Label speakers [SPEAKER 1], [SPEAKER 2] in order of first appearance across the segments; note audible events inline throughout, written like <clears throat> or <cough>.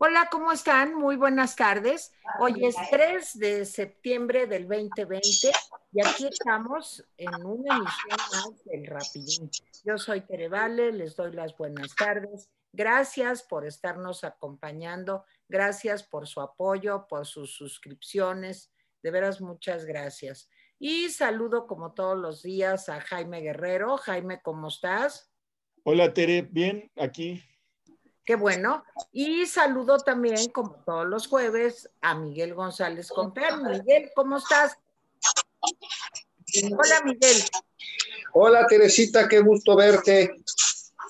[SPEAKER 1] Hola, ¿cómo están? Muy buenas tardes. Hoy es 3 de septiembre del 2020 y aquí estamos en una emisión más del Rapidín. Yo soy Tere Vale, les doy las buenas tardes. Gracias por estarnos acompañando, gracias por su apoyo, por sus suscripciones. De veras, muchas gracias. Y saludo como todos los días a Jaime Guerrero. Jaime, ¿cómo estás?
[SPEAKER 2] Hola, Tere, bien, aquí
[SPEAKER 1] Qué bueno. Y saludo también, como todos los jueves, a Miguel González Comper. Miguel, ¿cómo estás? Hola, Miguel.
[SPEAKER 3] Hola, Teresita, qué gusto verte.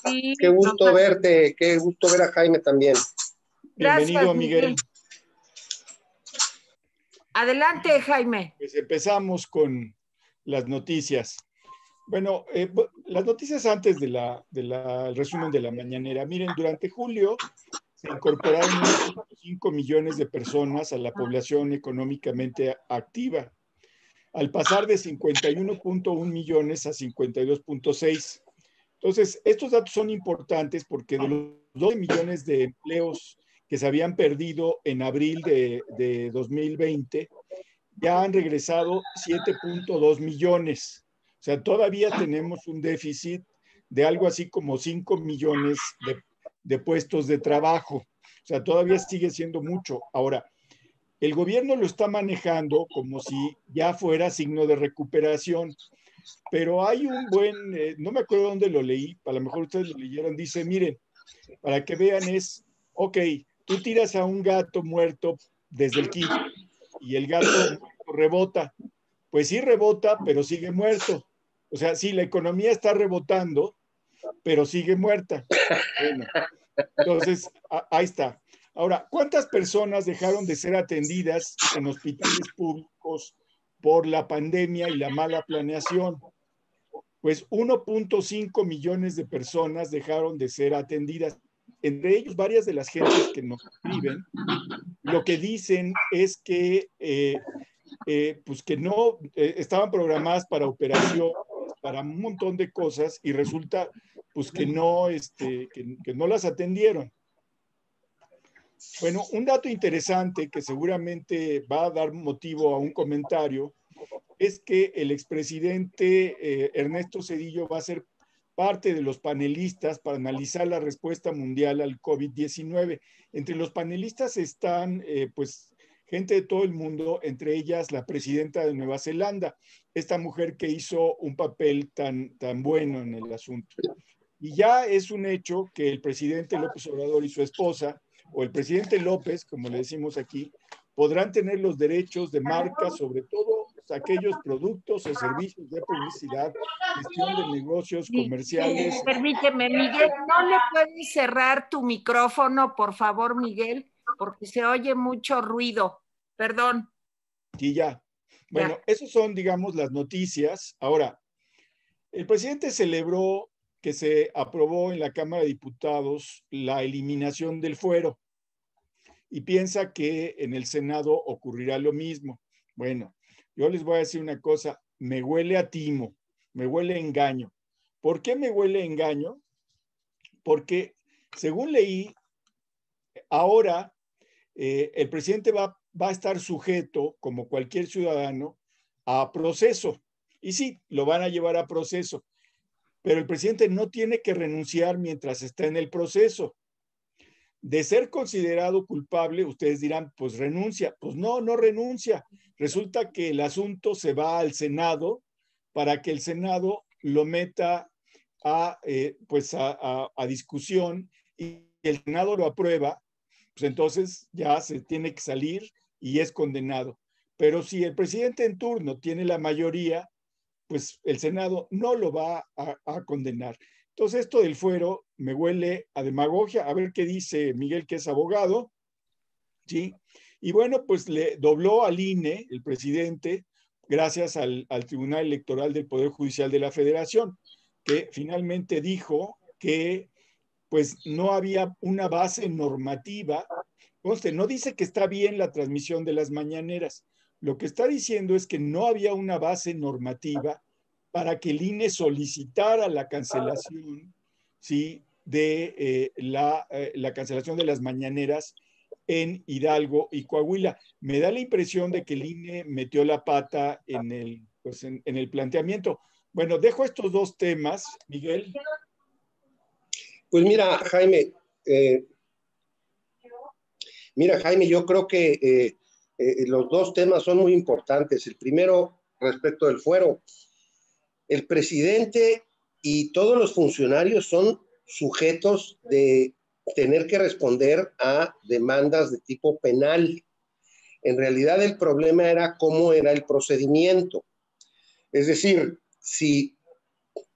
[SPEAKER 3] Sí, qué gusto verte, qué gusto ver a Jaime también.
[SPEAKER 2] Bienvenido, Miguel.
[SPEAKER 1] Adelante, Jaime.
[SPEAKER 2] Pues empezamos con las noticias. Bueno, eh, las noticias antes del de resumen de la mañanera. Miren, durante julio se incorporaron 5 millones de personas a la población económicamente activa, al pasar de 51.1 millones a 52.6. Entonces, estos datos son importantes porque de los 12 millones de empleos que se habían perdido en abril de, de 2020, ya han regresado 7.2 millones. Sea, todavía tenemos un déficit de algo así como 5 millones de, puestos de trabajo. O sea, todavía sigue siendo mucho. Ahora, el gobierno lo está manejando como si ya fuera signo de recuperación, pero hay un buen, eh, no me acuerdo dónde lo leí, a lo mejor ustedes lo leyeron, dice, miren, para que vean es, ok, tú tiras a un gato muerto desde el kit y el gato rebota, pues sí rebota, pero sigue muerto. O sea, sí, la economía está rebotando, pero sigue muerta. Bueno, entonces, ahí está. Ahora, ¿cuántas personas dejaron de ser atendidas en hospitales públicos por la pandemia y la mala planeación? Pues 1.5 millones de personas dejaron de ser atendidas. Entre ellos, varias de las gentes que nos escriben, lo que dicen es que, eh, eh, pues que no eh, estaban programadas para operación para un montón de cosas y resulta pues que no, este, que, no las atendieron. Bueno, un dato interesante que seguramente va a dar motivo a un comentario es que el expresidente eh, Ernesto Cedillo va a ser parte de los panelistas para analizar la respuesta mundial al COVID-19. Entre los panelistas están, eh, pues, gente de todo el mundo, entre ellas la presidenta de Nueva Zelanda, esta mujer que hizo un papel tan, tan bueno en el asunto. Y ya es un hecho que el presidente López Obrador y su esposa, o el presidente López, como le decimos aquí, podrán tener los derechos de marca sobre todo aquellos productos o servicios de publicidad, gestión de negocios comerciales.
[SPEAKER 1] Permíteme, Miguel, ¿no le puedes cerrar tu micrófono, por favor, Miguel? Porque se oye mucho ruido. Perdón.
[SPEAKER 2] Y ya. Bueno, esas son, digamos, las noticias. Ahora, el presidente celebró que se aprobó en la Cámara de Diputados la eliminación del fuero y piensa que en el Senado ocurrirá lo mismo. Bueno, yo les voy a decir una cosa, me huele a timo, me huele a engaño. ¿Por qué me huele a engaño? Porque según leí, ahora eh, el presidente va, va a estar sujeto, como cualquier ciudadano, a proceso. Y sí, lo van a llevar a proceso, pero el presidente no tiene que renunciar mientras está en el proceso. De ser considerado culpable, ustedes dirán, pues renuncia. Pues no, no renuncia. Resulta que el asunto se va al Senado para que el Senado lo meta a, eh, pues a discusión y el Senado lo aprueba pues entonces ya se tiene que salir y es condenado. Pero si el presidente en turno tiene la mayoría, pues el Senado no lo va a, condenar. Entonces esto del fuero me huele a demagogia. A ver qué dice Miguel, que es abogado. ¿sí? Y bueno, pues le dobló al INE, el presidente, gracias al, al Tribunal Electoral del Poder Judicial de la Federación, que finalmente dijo que pues no había una base normativa. Conste, no dice que está bien la transmisión de las mañaneras. Lo que está diciendo es que no había una base normativa para que el INE solicitara la cancelación ¿sí? de eh, la, eh, la, cancelación de las mañaneras en Hidalgo y Coahuila. Me da la impresión de que el INE metió la pata en el, pues en, el planteamiento. Bueno, dejo estos dos temas, Miguel.
[SPEAKER 3] Pues mira, Jaime, eh, mira, Jaime, yo creo que eh, eh, los dos temas son muy importantes. El primero, respecto del fuero, el presidente y todos los funcionarios son sujetos de tener que responder a demandas de tipo penal. En realidad el problema era cómo era el procedimiento. Es decir, si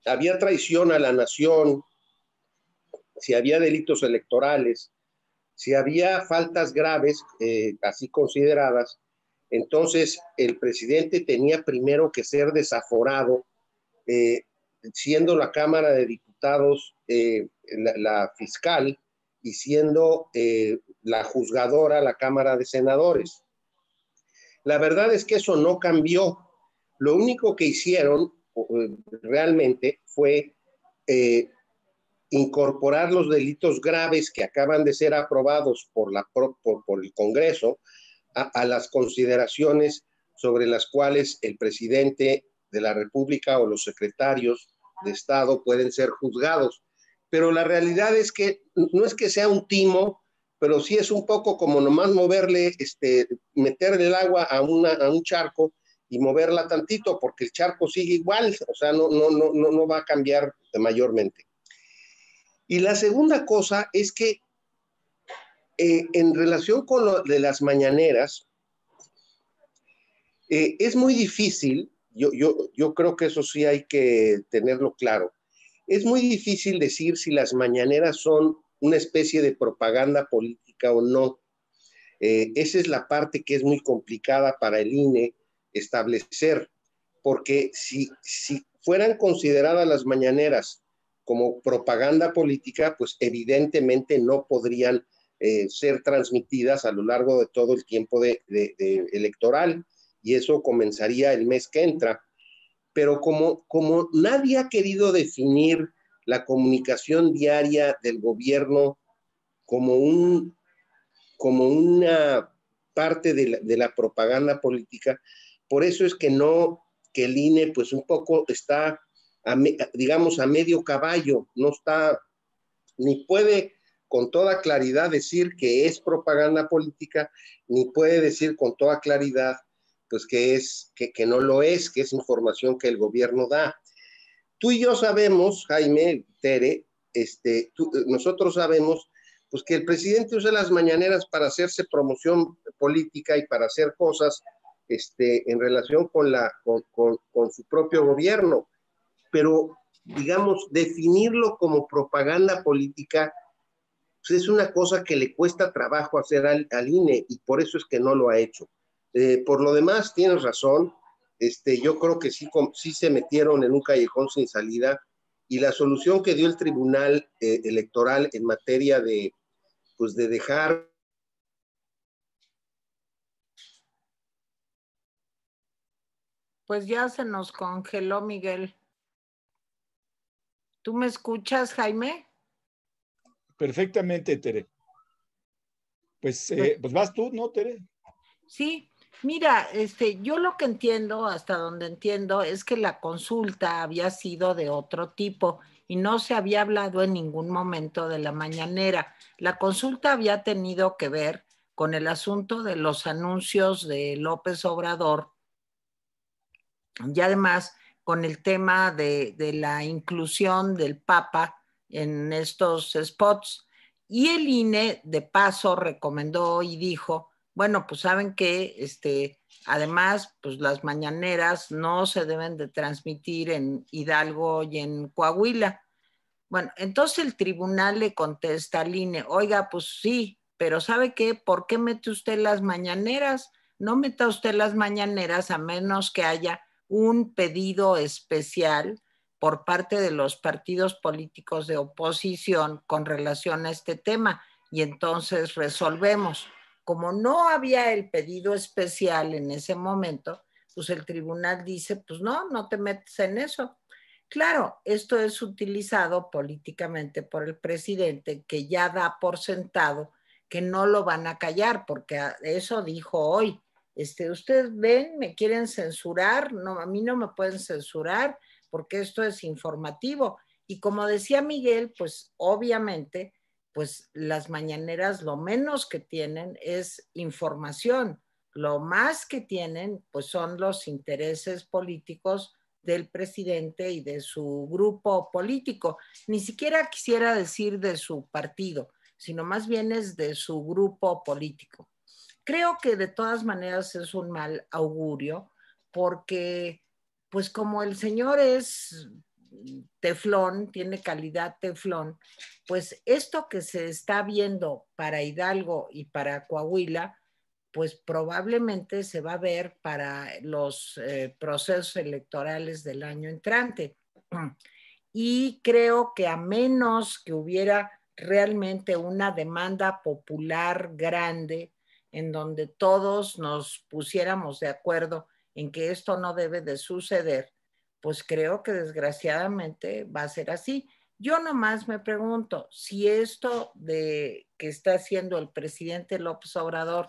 [SPEAKER 3] había traición a la nación, si había delitos electorales, si había faltas graves, eh, así consideradas, entonces el presidente tenía primero que ser desaforado, eh, siendo la Cámara de Diputados eh, la, fiscal y siendo la juzgadora la Cámara de Senadores. La verdad es que eso no cambió. Lo único que hicieron realmente fue incorporar los delitos graves que acaban de ser aprobados por, el Congreso a, las consideraciones sobre las cuales el presidente de la República o los secretarios de Estado pueden ser juzgados. Pero la realidad es que no es que sea un timo, pero sí es un poco como nomás moverle, este, meterle el agua a, a un charco y moverla tantito, porque el charco sigue igual, o sea, no, no, no, no va a cambiar mayormente. Y la segunda cosa es que eh, en relación con lo de las mañaneras, eh, es muy difícil, yo, yo, yo creo que eso sí hay que tenerlo claro, es muy difícil decir si las mañaneras son una especie de propaganda política o no. Eh, esa es la parte que es muy complicada para el INE establecer, porque si, si fueran consideradas las mañaneras como propaganda política, pues evidentemente no podrían eh, ser transmitidas a lo largo de todo el tiempo electoral y eso comenzaría el mes que entra. Pero como, como nadie ha querido definir la comunicación diaria del gobierno como, un, como una parte de la, de la propaganda política, por eso es que no, que el INE pues un poco está, digamos, a medio caballo, no está, ni puede con toda claridad decir que es propaganda política, ni puede decir con toda claridad pues que es que, no lo es, que es información que el gobierno da. Tú y yo sabemos, Jaime, Tere, este, nosotros sabemos pues que el presidente usa las mañaneras para hacerse promoción política y para hacer cosas este, en relación con, la, con, con su propio gobierno. Pero, digamos, definirlo como propaganda política pues, es una cosa que le cuesta trabajo hacer al, INE y por eso es que no lo ha hecho. Eh, por lo demás, tienes razón, este, yo creo que sí, sí se metieron en un callejón sin salida y la solución que dio el Tribunal eh, Electoral en materia de, pues de dejar
[SPEAKER 1] Pues ya se nos congeló, Miguel. ¿Tú me escuchas, Jaime?
[SPEAKER 2] Perfectamente, Tere. Pues, eh, pues vas tú, ¿no, Tere?
[SPEAKER 1] Sí, mira, este, yo lo que entiendo, hasta donde entiendo, es que la consulta había sido de otro tipo y no se había hablado en ningún momento de la mañanera. La consulta había tenido que ver con el asunto de los anuncios de López Obrador y además con el tema de, la inclusión del Papa en estos spots. Y el INE, de paso, recomendó y dijo, bueno, pues saben que, este, además, pues las mañaneras no se deben de transmitir en Hidalgo y en Coahuila. Bueno, entonces el tribunal le contesta al INE, oiga, pues sí, pero ¿sabe qué? ¿Por qué mete usted las mañaneras? No meta usted las mañaneras a menos que haya un pedido especial por parte de los partidos políticos de oposición con relación a este tema y entonces resolvemos. Como no había el pedido especial en ese momento, pues el tribunal dice, pues no, no te metes en eso. Claro, esto es utilizado políticamente por el presidente que ya da por sentado que no lo van a callar, porque eso dijo hoy. Este, ustedes ven, me quieren censurar, no, a mí no me pueden censurar porque esto es informativo. Y como decía Miguel, pues obviamente, pues las mañaneras lo menos que tienen es información. Lo más que tienen, pues son los intereses políticos del presidente y de su grupo político. Ni siquiera quisiera decir de su partido, sino más bien es de su grupo político. Creo que de todas maneras es un mal augurio porque, pues como el señor es teflón, tiene calidad teflón, pues esto que se está viendo para Hidalgo y para Coahuila, pues probablemente se va a ver para los eh, procesos electorales del año entrante. Y creo que a menos que hubiera realmente una demanda popular grande en donde todos nos pusiéramos de acuerdo en que esto no debe de suceder, pues creo que desgraciadamente va a ser así. Yo nomás me pregunto si esto de que está haciendo el presidente López Obrador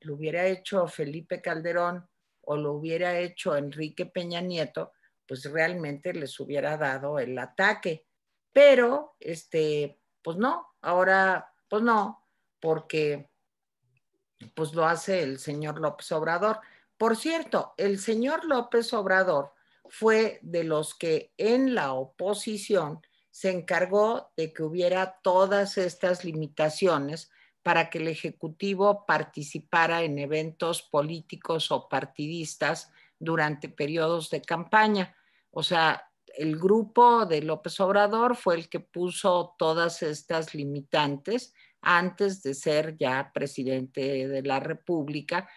[SPEAKER 1] lo hubiera hecho Felipe Calderón o lo hubiera hecho Enrique Peña Nieto, pues realmente les hubiera dado el ataque. Pero, este, pues no, ahora, pues no, porque pues lo hace el señor López Obrador. Por cierto, el señor López Obrador fue de los que en la oposición se encargó de que hubiera todas estas limitaciones para que el Ejecutivo participara en eventos políticos o partidistas durante periodos de campaña. O sea, el grupo de López Obrador fue el que puso todas estas limitantes antes de ser ya presidente de la República,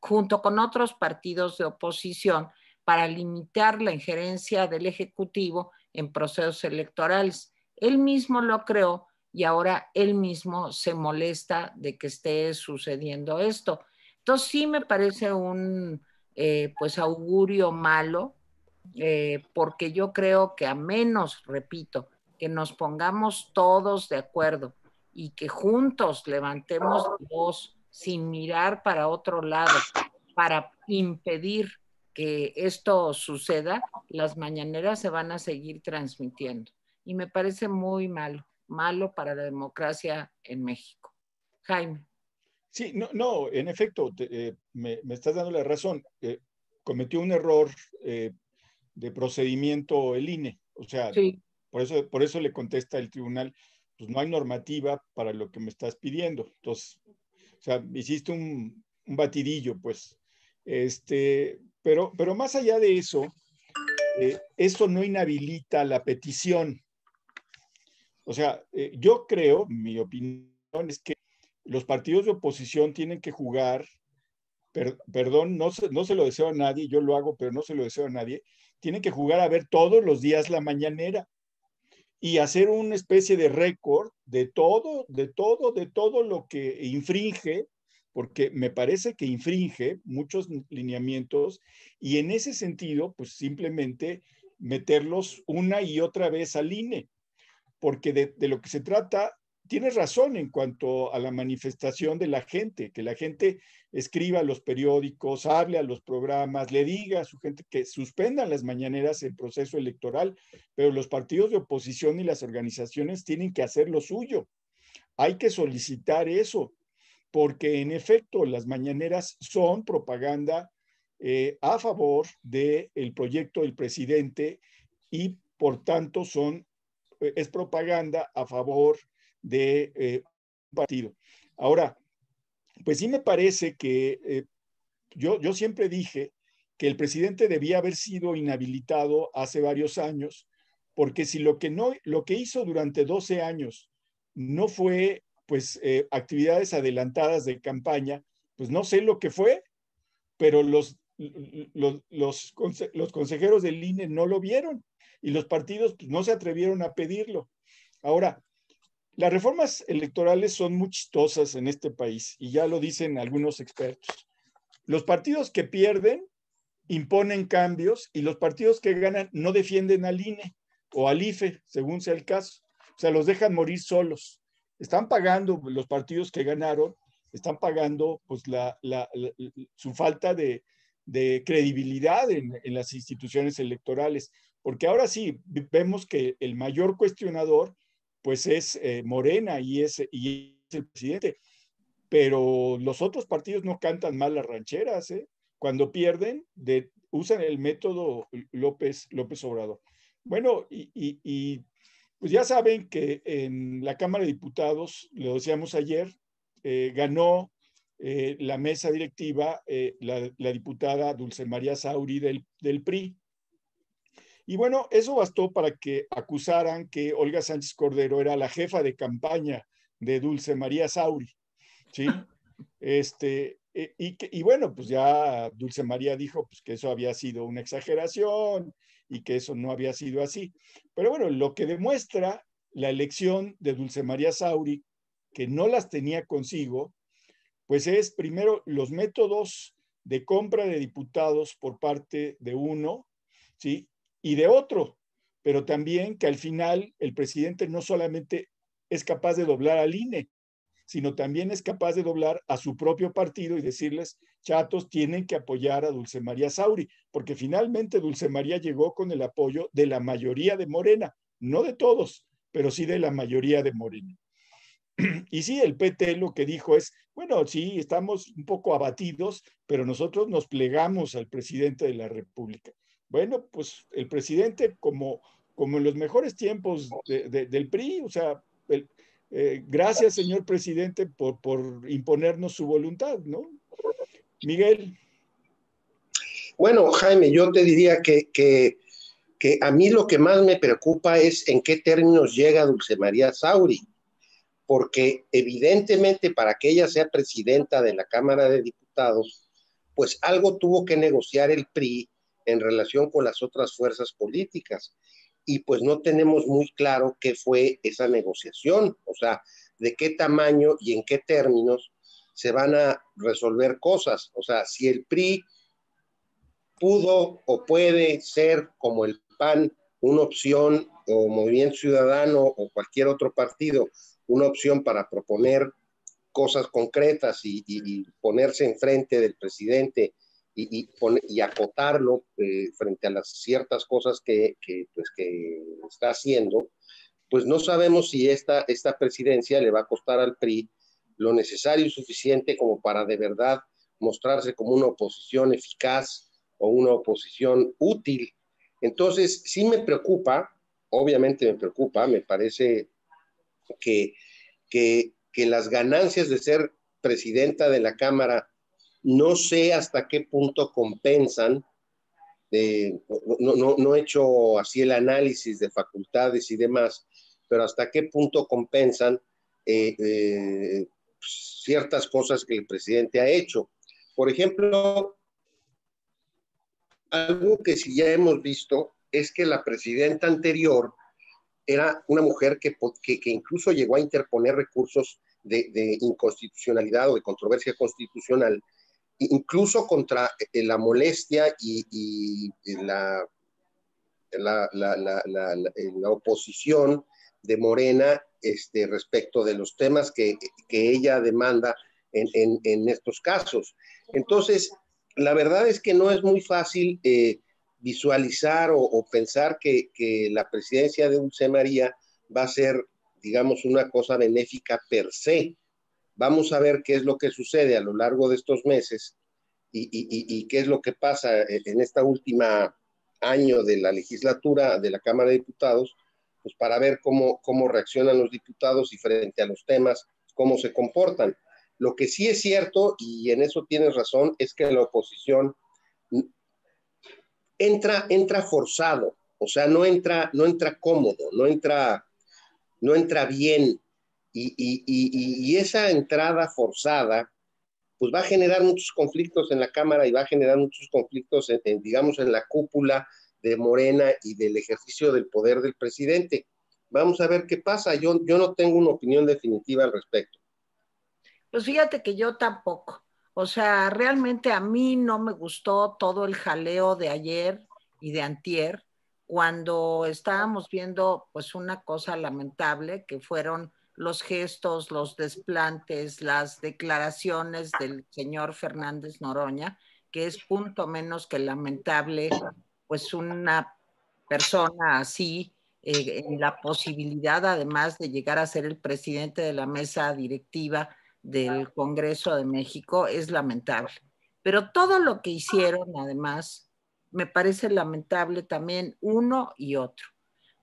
[SPEAKER 1] junto con otros partidos de oposición, para limitar la injerencia del Ejecutivo en procesos electorales. Él mismo lo creó y ahora él mismo se molesta de que esté sucediendo esto. Entonces sí me parece un eh, pues augurio malo, eh, porque yo creo que a menos, repito, que nos pongamos todos de acuerdo y que juntos levantemos voz sin mirar para otro lado para impedir que esto suceda, las mañaneras se van a seguir transmitiendo. Y me parece muy malo malo para la democracia en México. Jaime.
[SPEAKER 2] Sí, no, no en efecto, eh, me, estás dando la razón. Eh, cometió un error eh, de procedimiento el INE. O sea, por, eso, por eso le contesta el tribunal, pues no hay normativa para lo que me estás pidiendo. Entonces, o sea, hiciste un, batidillo, pues. Este, pero, pero más allá de eso, eso no inhabilita la petición. O sea, eh, yo creo, mi opinión es que los partidos de oposición tienen que jugar, perdón, no se, no se lo deseo a nadie, yo lo hago, pero no se lo deseo a nadie, tienen que jugar a ver todos los días la mañanera y hacer una especie de récord de todo, de todo, de todo lo que infringe, porque me parece que infringe muchos lineamientos y en ese sentido, pues simplemente meterlos una y otra vez al INE porque de, lo que se trata, tienes razón en cuanto a la manifestación de la gente, que la gente escriba a los periódicos, hable a los programas, le diga a su gente que suspendan las mañaneras en proceso electoral, pero los partidos de oposición y las organizaciones tienen que hacer lo suyo. Hay que solicitar eso, porque en efecto las mañaneras son propaganda eh, a favor del proyecto del presidente y por tanto son eh, es propaganda a favor de eh, un partido. Ahora, pues sí me parece que eh, yo, yo siempre dije que el presidente debía haber sido inhabilitado hace varios años, porque si lo que, no, lo que hizo durante 12 años no fue pues actividades adelantadas de campaña, pues no sé lo que fue, pero los, los, los, los consejeros del INE no lo vieron y los partidos pues, no se atrevieron a pedirlo. Ahora, las reformas electorales son muy chistosas en este país y ya lo dicen algunos expertos. Los partidos que pierden imponen cambios y los partidos que ganan no defienden al INE o al IFE, según sea el caso. O sea, los dejan morir solos. están pagando los partidos que ganaron, están pagando pues la, su falta de, credibilidad en, las instituciones electorales, porque ahora sí vemos que el mayor cuestionador pues es eh, Morena y es, y es el presidente, pero los otros partidos no cantan mal las rancheras, ¿eh? cuando pierden de, usan el método López, López Obrador. Bueno, y, pues ya saben que en la Cámara de Diputados, lo decíamos ayer, eh, ganó eh, la mesa directiva la, diputada Dulce María Sauri del, del, PRI. Y bueno, eso bastó para que acusaran que Olga Sánchez Cordero era la jefa de campaña de Dulce María Sauri. ¿sí? <laughs> Este, y, y, bueno, pues ya Dulce María dijo pues, que eso había sido una exageración y que eso no había sido así. Pero bueno, lo que demuestra la elección de Dulce María Sauri, que no las tenía consigo, pues es primero los métodos de compra de diputados por parte de uno, ¿sí? Y de otro, pero también que al final el presidente no solamente es capaz de doblar al INE, sino también es capaz de doblar a su propio partido y decirles, chatos, tienen que apoyar a Dulce María Sauri, porque finalmente Dulce María llegó con el apoyo de la mayoría de Morena, no de todos, pero sí de la mayoría de Morena. Y sí, el PT lo que dijo es, bueno, sí, estamos un poco abatidos, pero nosotros nos plegamos al presidente de la República. Bueno, pues el presidente, como, como en los mejores tiempos del PRI, o sea, eh, gracias, señor presidente, por, imponernos su voluntad, ¿no? Miguel.
[SPEAKER 3] Bueno, Jaime, yo te diría que, que, a mí lo que más me preocupa es en qué términos llega Dulce María Sauri, porque evidentemente para que ella sea presidenta de la Cámara de Diputados, pues algo tuvo que negociar el PRI en relación con las otras fuerzas políticas y pues no tenemos muy claro qué fue esa negociación, o sea, de qué tamaño y en qué términos se van a resolver cosas. O sea, si el PRI pudo o puede ser como el PAN una opción o Movimiento Ciudadano o cualquier otro partido, una opción para proponer cosas concretas y, y ponerse enfrente del presidente y, y, acotarlo eh, frente a las ciertas cosas que, que, pues, que está haciendo, pues no sabemos si esta, esta presidencia le va a costar al PRI lo necesario y suficiente como para de verdad mostrarse como una oposición eficaz o una oposición útil. Entonces, sí me preocupa, obviamente me preocupa, me parece que, que, que las ganancias de ser presidenta de la Cámara no sé hasta qué punto compensan. no, he hecho así el análisis de facultades y demás, pero hasta qué punto compensan eh, eh, ciertas cosas que el presidente ha hecho. Por ejemplo, algo que sí ya hemos visto es que la presidenta anterior era una mujer que, incluso llegó a interponer recursos de, inconstitucionalidad o de controversia constitucional incluso contra eh, la molestia y, la, la, la, oposición de Morena este, respecto de los temas que, ella demanda en, estos casos. Entonces, la verdad es que no es muy fácil eh, visualizar o, pensar que, que, la presidencia de Dulce María va a ser, digamos, una cosa benéfica per se. Vamos a ver qué es lo que sucede a lo largo de estos meses y, qué es lo que pasa en esta última año de la legislatura de la Cámara de Diputados, pues para ver cómo, cómo reaccionan los diputados y frente a los temas, cómo se comportan. Lo que sí es cierto, y en eso tienes razón, es que la oposición entra, entra forzado, o sea, no entra, no entra cómodo, no entra, no entra bien. Y, esa entrada forzada, pues va a generar muchos conflictos en la Cámara y va a generar muchos conflictos, en, digamos, en la cúpula de Morena y del ejercicio del poder del presidente. Vamos a ver qué pasa. Yo, yo no tengo una opinión definitiva al respecto.
[SPEAKER 1] Pues fíjate que yo tampoco. O sea, realmente a mí no me gustó todo el jaleo de ayer y de antier, cuando estábamos viendo pues una cosa lamentable, que fueron los gestos, los desplantes, las declaraciones del señor Fernández Noroña, que es punto menos que lamentable, pues una persona así, eh, en la posibilidad además de llegar a ser el presidente de la mesa directiva del Congreso de México, es lamentable. Pero todo lo que hicieron, además, me parece lamentable también uno y otro.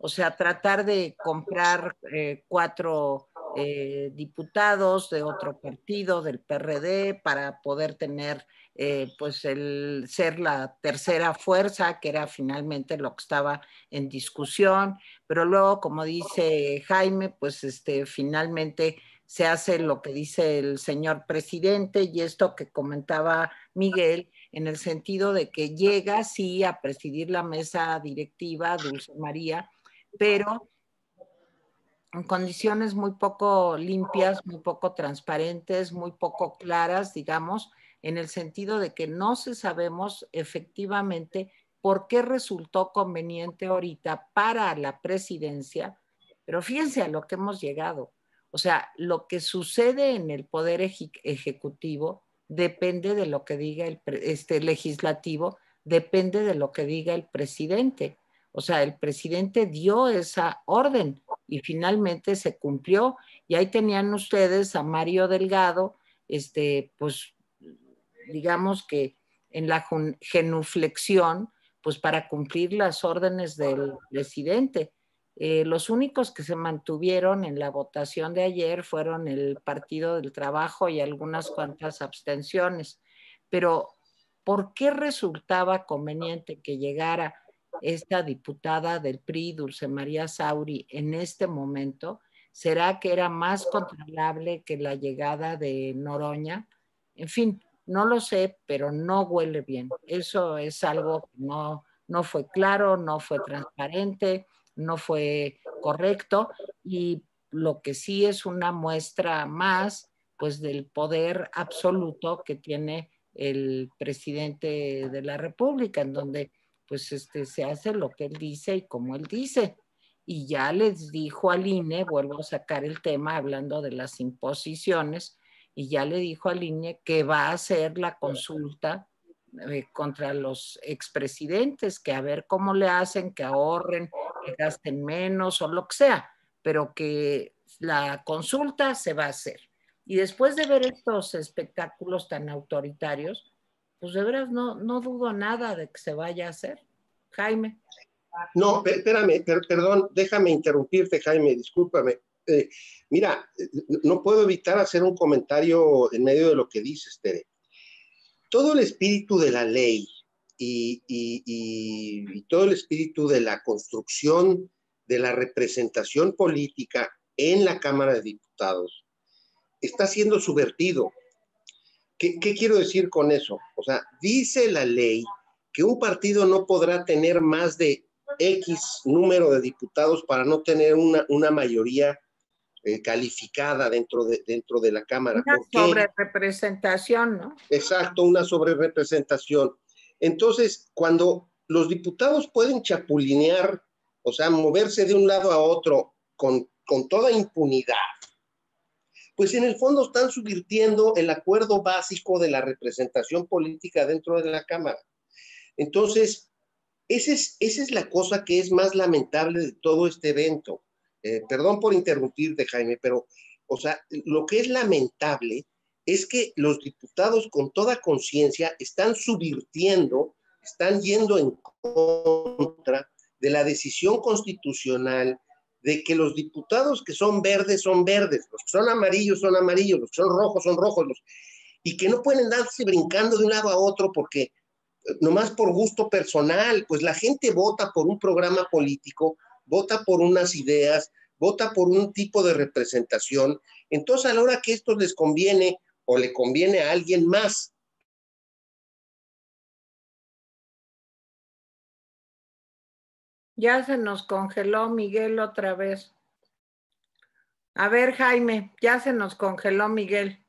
[SPEAKER 1] O sea, tratar de comprar eh, cuatro eh, diputados de otro partido, del PRD, para poder tener eh, pues el ser la tercera fuerza, que era finalmente lo que estaba en discusión, pero luego, como dice Jaime, pues este, finalmente se hace lo que dice el señor presidente y esto que comentaba Miguel, en el sentido de que llega sí a presidir la mesa directiva, Dulce María, pero en condiciones muy poco limpias, muy poco transparentes, muy poco claras, digamos, en el sentido de que no se sabemos efectivamente por qué resultó conveniente ahorita para la presidencia, pero fíjense a lo que hemos llegado. O sea, lo que sucede en el poder ejecutivo depende de lo que diga el este legislativo, depende de lo que diga el presidente. O sea, el presidente dio esa orden y finalmente se cumplió. Y ahí tenían ustedes a Mario Delgado, este, pues digamos que en la genuflexión, pues para cumplir las órdenes del presidente. Eh, los únicos que se mantuvieron en la votación de ayer fueron el Partido del Trabajo y algunas cuantas abstenciones. Pero, ¿por qué resultaba conveniente que llegara esta diputada del PRI, Dulce María Sauri, en este momento? ¿Será que era más controlable que la llegada de Noroña? En fin, no lo sé, pero no huele bien. Eso es algo que no, no fue claro, no fue transparente, no fue correcto y lo que sí es una muestra más pues del poder absoluto que tiene el presidente de la República, en donde pues este, se hace lo que él dice y como él dice. Y ya les dijo al INE, vuelvo a sacar el tema hablando de las imposiciones, y ya le dijo al INE que va a hacer la consulta eh, contra los expresidentes, que a ver cómo le hacen, que ahorren, que gasten menos o lo que sea, pero que la consulta se va a hacer. Y después de ver estos espectáculos tan autoritarios, pues de veras no, no dudo nada de que se vaya a hacer. Jaime.
[SPEAKER 3] No, espérame, perdón, déjame interrumpirte, Jaime, discúlpame. Eh, mira, no puedo evitar hacer un comentario en medio de lo que dices, Tere. Todo el espíritu de la ley y, y, todo el espíritu de la construcción de la representación política en la Cámara de Diputados está siendo subvertido. ¿Qué, ¿Qué, quiero decir con eso? O sea, dice la ley que un partido no podrá tener más de X número de diputados para no tener una, una mayoría eh, calificada dentro de, dentro de la Cámara.
[SPEAKER 1] Una sobrerepresentación, ¿no?
[SPEAKER 3] Exacto, una sobrerepresentación. Entonces, cuando los diputados pueden chapulinear, o sea, moverse de un lado a otro con, con toda impunidad, pues en el fondo están subvirtiendo el acuerdo básico de la representación política dentro de la Cámara. Entonces, esa es, esa es la cosa que es más lamentable de todo este evento. Eh, perdón por interrumpirte, Jaime, pero, o sea, lo que es lamentable es que los diputados con toda conciencia están subvirtiendo, están yendo en contra de la decisión constitucional de que los diputados que son verdes son verdes, los que son amarillos son amarillos, los que son rojos son rojos, y que no pueden darse brincando de un lado a otro porque eh, nomás por gusto personal, pues la gente vota por un programa político vota por unas ideas, vota por un tipo de representación. Entonces, a la hora que esto les conviene o le conviene a alguien más,
[SPEAKER 1] Ya se nos congeló Miguel otra vez. A ver, Jaime, ya se nos congeló Miguel.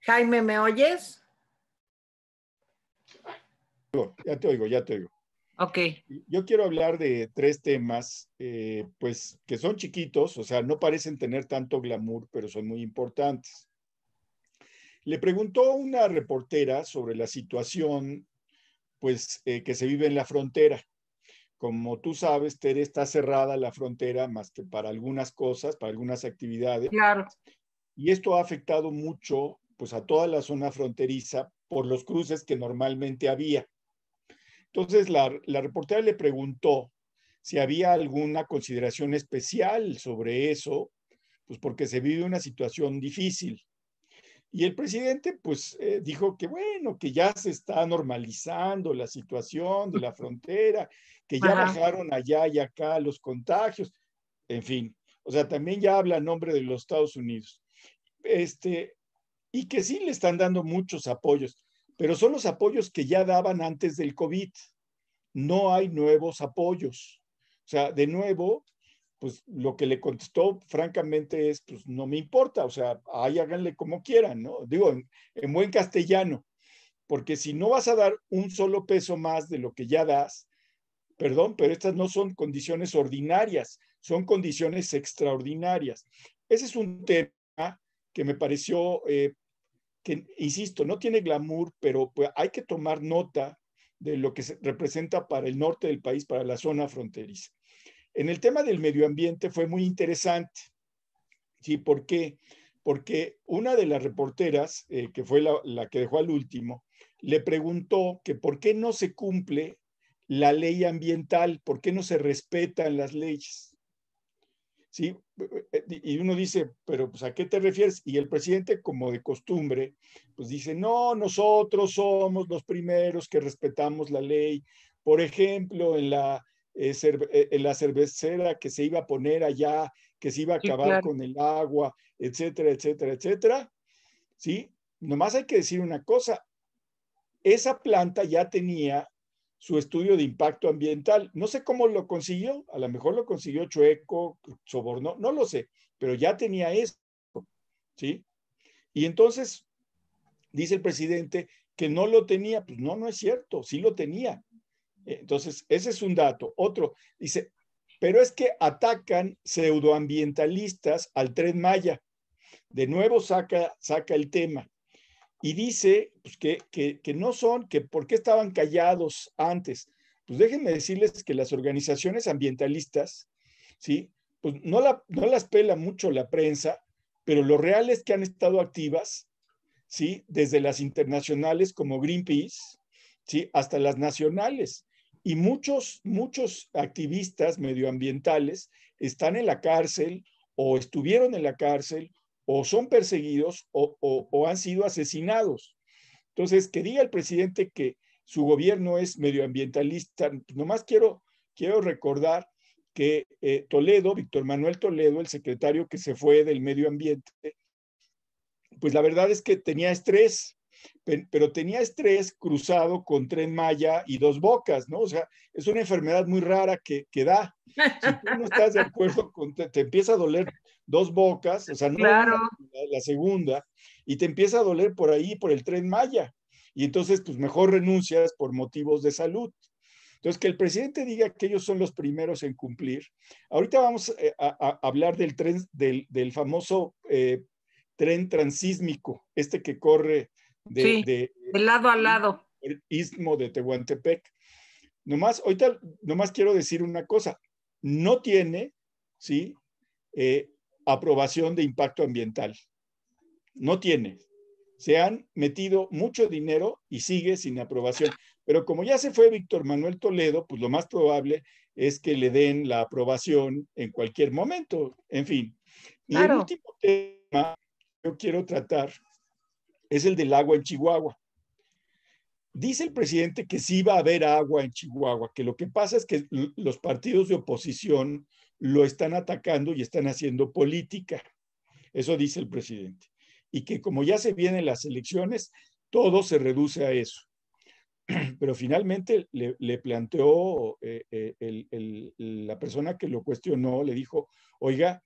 [SPEAKER 1] Jaime, ¿me oyes?
[SPEAKER 2] Ya te oigo, ya te oigo.
[SPEAKER 1] Ok.
[SPEAKER 2] Yo quiero hablar de tres temas, eh, pues que son chiquitos, o sea, no parecen tener tanto glamour, pero son muy importantes. Le preguntó una reportera sobre la situación, pues, eh, que se vive en la frontera. Como tú sabes, Tere, está cerrada la frontera más que para algunas cosas, para algunas actividades.
[SPEAKER 1] Claro.
[SPEAKER 2] Y esto ha afectado mucho, pues, a toda la zona fronteriza por los cruces que normalmente había. Entonces, la, la reportera le preguntó si había alguna consideración especial sobre eso, pues porque se vive una situación difícil. Y el presidente, pues, eh, dijo que bueno, que ya se está normalizando la situación de la frontera, que ya bajaron allá y acá los contagios, en fin. O sea, también ya habla en nombre de los Estados Unidos. Este, y que sí le están dando muchos apoyos, pero son los apoyos que ya daban antes del COVID. No hay nuevos apoyos. O sea, de nuevo, pues lo que le contestó francamente es, pues no me importa, o sea, ahí háganle como quieran, ¿no? Digo, en, buen castellano, porque si no vas a dar un solo peso más de lo que ya das, perdón, pero estas no son condiciones ordinarias, son condiciones extraordinarias. Ese es un tema que me pareció, eh, que, insisto, no tiene glamour, pero pues, hay que tomar nota de lo que se representa para el norte del país, para la zona fronteriza. En el tema del medio ambiente fue muy interesante. ¿Sí? ¿Por qué? Porque una de las reporteras, eh, que fue la, que dejó al último, le preguntó que por qué no se cumple la ley ambiental, por qué no se respetan las leyes. ¿Sí? Y uno dice, pero pues, ¿a qué te refieres? Y el presidente, como de costumbre, pues dice, no, nosotros somos los primeros que respetamos la ley. Por ejemplo, en la eh, eh, la cervecera que se iba a poner allá, que se iba a acabar con el agua, etcétera, etcétera, etcétera. ¿Sí? Nomás hay que decir una cosa, esa planta ya tenía su estudio de impacto ambiental. No sé cómo lo consiguió, a lo mejor lo consiguió Chueco, sobornó, no lo sé, pero ya tenía eso. ¿Sí? Y entonces dice el presidente que no lo tenía, pues no, no es cierto, sí lo tenía. Entonces, ese es un dato. Otro, dice, pero es que atacan pseudoambientalistas al tren Maya. De nuevo saca, saca el tema y dice pues, que, que, no son, que por qué estaban callados antes. Pues déjenme decirles que las organizaciones ambientalistas, ¿sí? Pues no, la, no las pela mucho la prensa, pero lo real es que han estado activas, ¿sí? Desde las internacionales como Greenpeace, ¿sí? Hasta las nacionales. Y muchos, muchos activistas medioambientales están en la cárcel o estuvieron en la cárcel o son perseguidos o, han sido asesinados. Entonces, que diga el presidente que su gobierno es medioambientalista, nomás quiero, quiero recordar que eh, Toledo, Víctor Manuel Toledo, el secretario que se fue del medio ambiente, pues la verdad es que tenía estrés, pero tenía estrés cruzado con tren Maya y dos bocas, ¿no? O sea, es una enfermedad muy rara que, que da. Si tú no estás de acuerdo con, te, empieza a doler dos bocas, o sea, no la, segunda, y te empieza a doler por ahí, por el tren Maya. Y entonces, pues mejor renuncias por motivos de salud. Entonces, que el presidente diga que ellos son los primeros en cumplir. Ahorita vamos eh, a, hablar del tren, del, del famoso eh, tren transísmico, este que corre
[SPEAKER 1] de, lado a lado.
[SPEAKER 2] El istmo de Tehuantepec. Nomás, ahorita, nomás quiero decir una cosa, no tiene, ¿sí? Eh, aprobación de impacto ambiental. No tiene. Se han metido mucho dinero y sigue sin aprobación. Pero como ya se fue Víctor Manuel Toledo, pues lo más probable es que le den la aprobación en cualquier momento. En fin. Y el último tema que yo quiero tratar es el del agua en Chihuahua. Dice el presidente que sí va a haber agua en Chihuahua, que lo que pasa es que los partidos de oposición lo están atacando y están haciendo política. Eso dice el presidente. Y que como ya se vienen las elecciones, todo se reduce a eso. <clears throat> Pero finalmente le, planteó eh, eh, la persona que lo cuestionó, le dijo, oiga,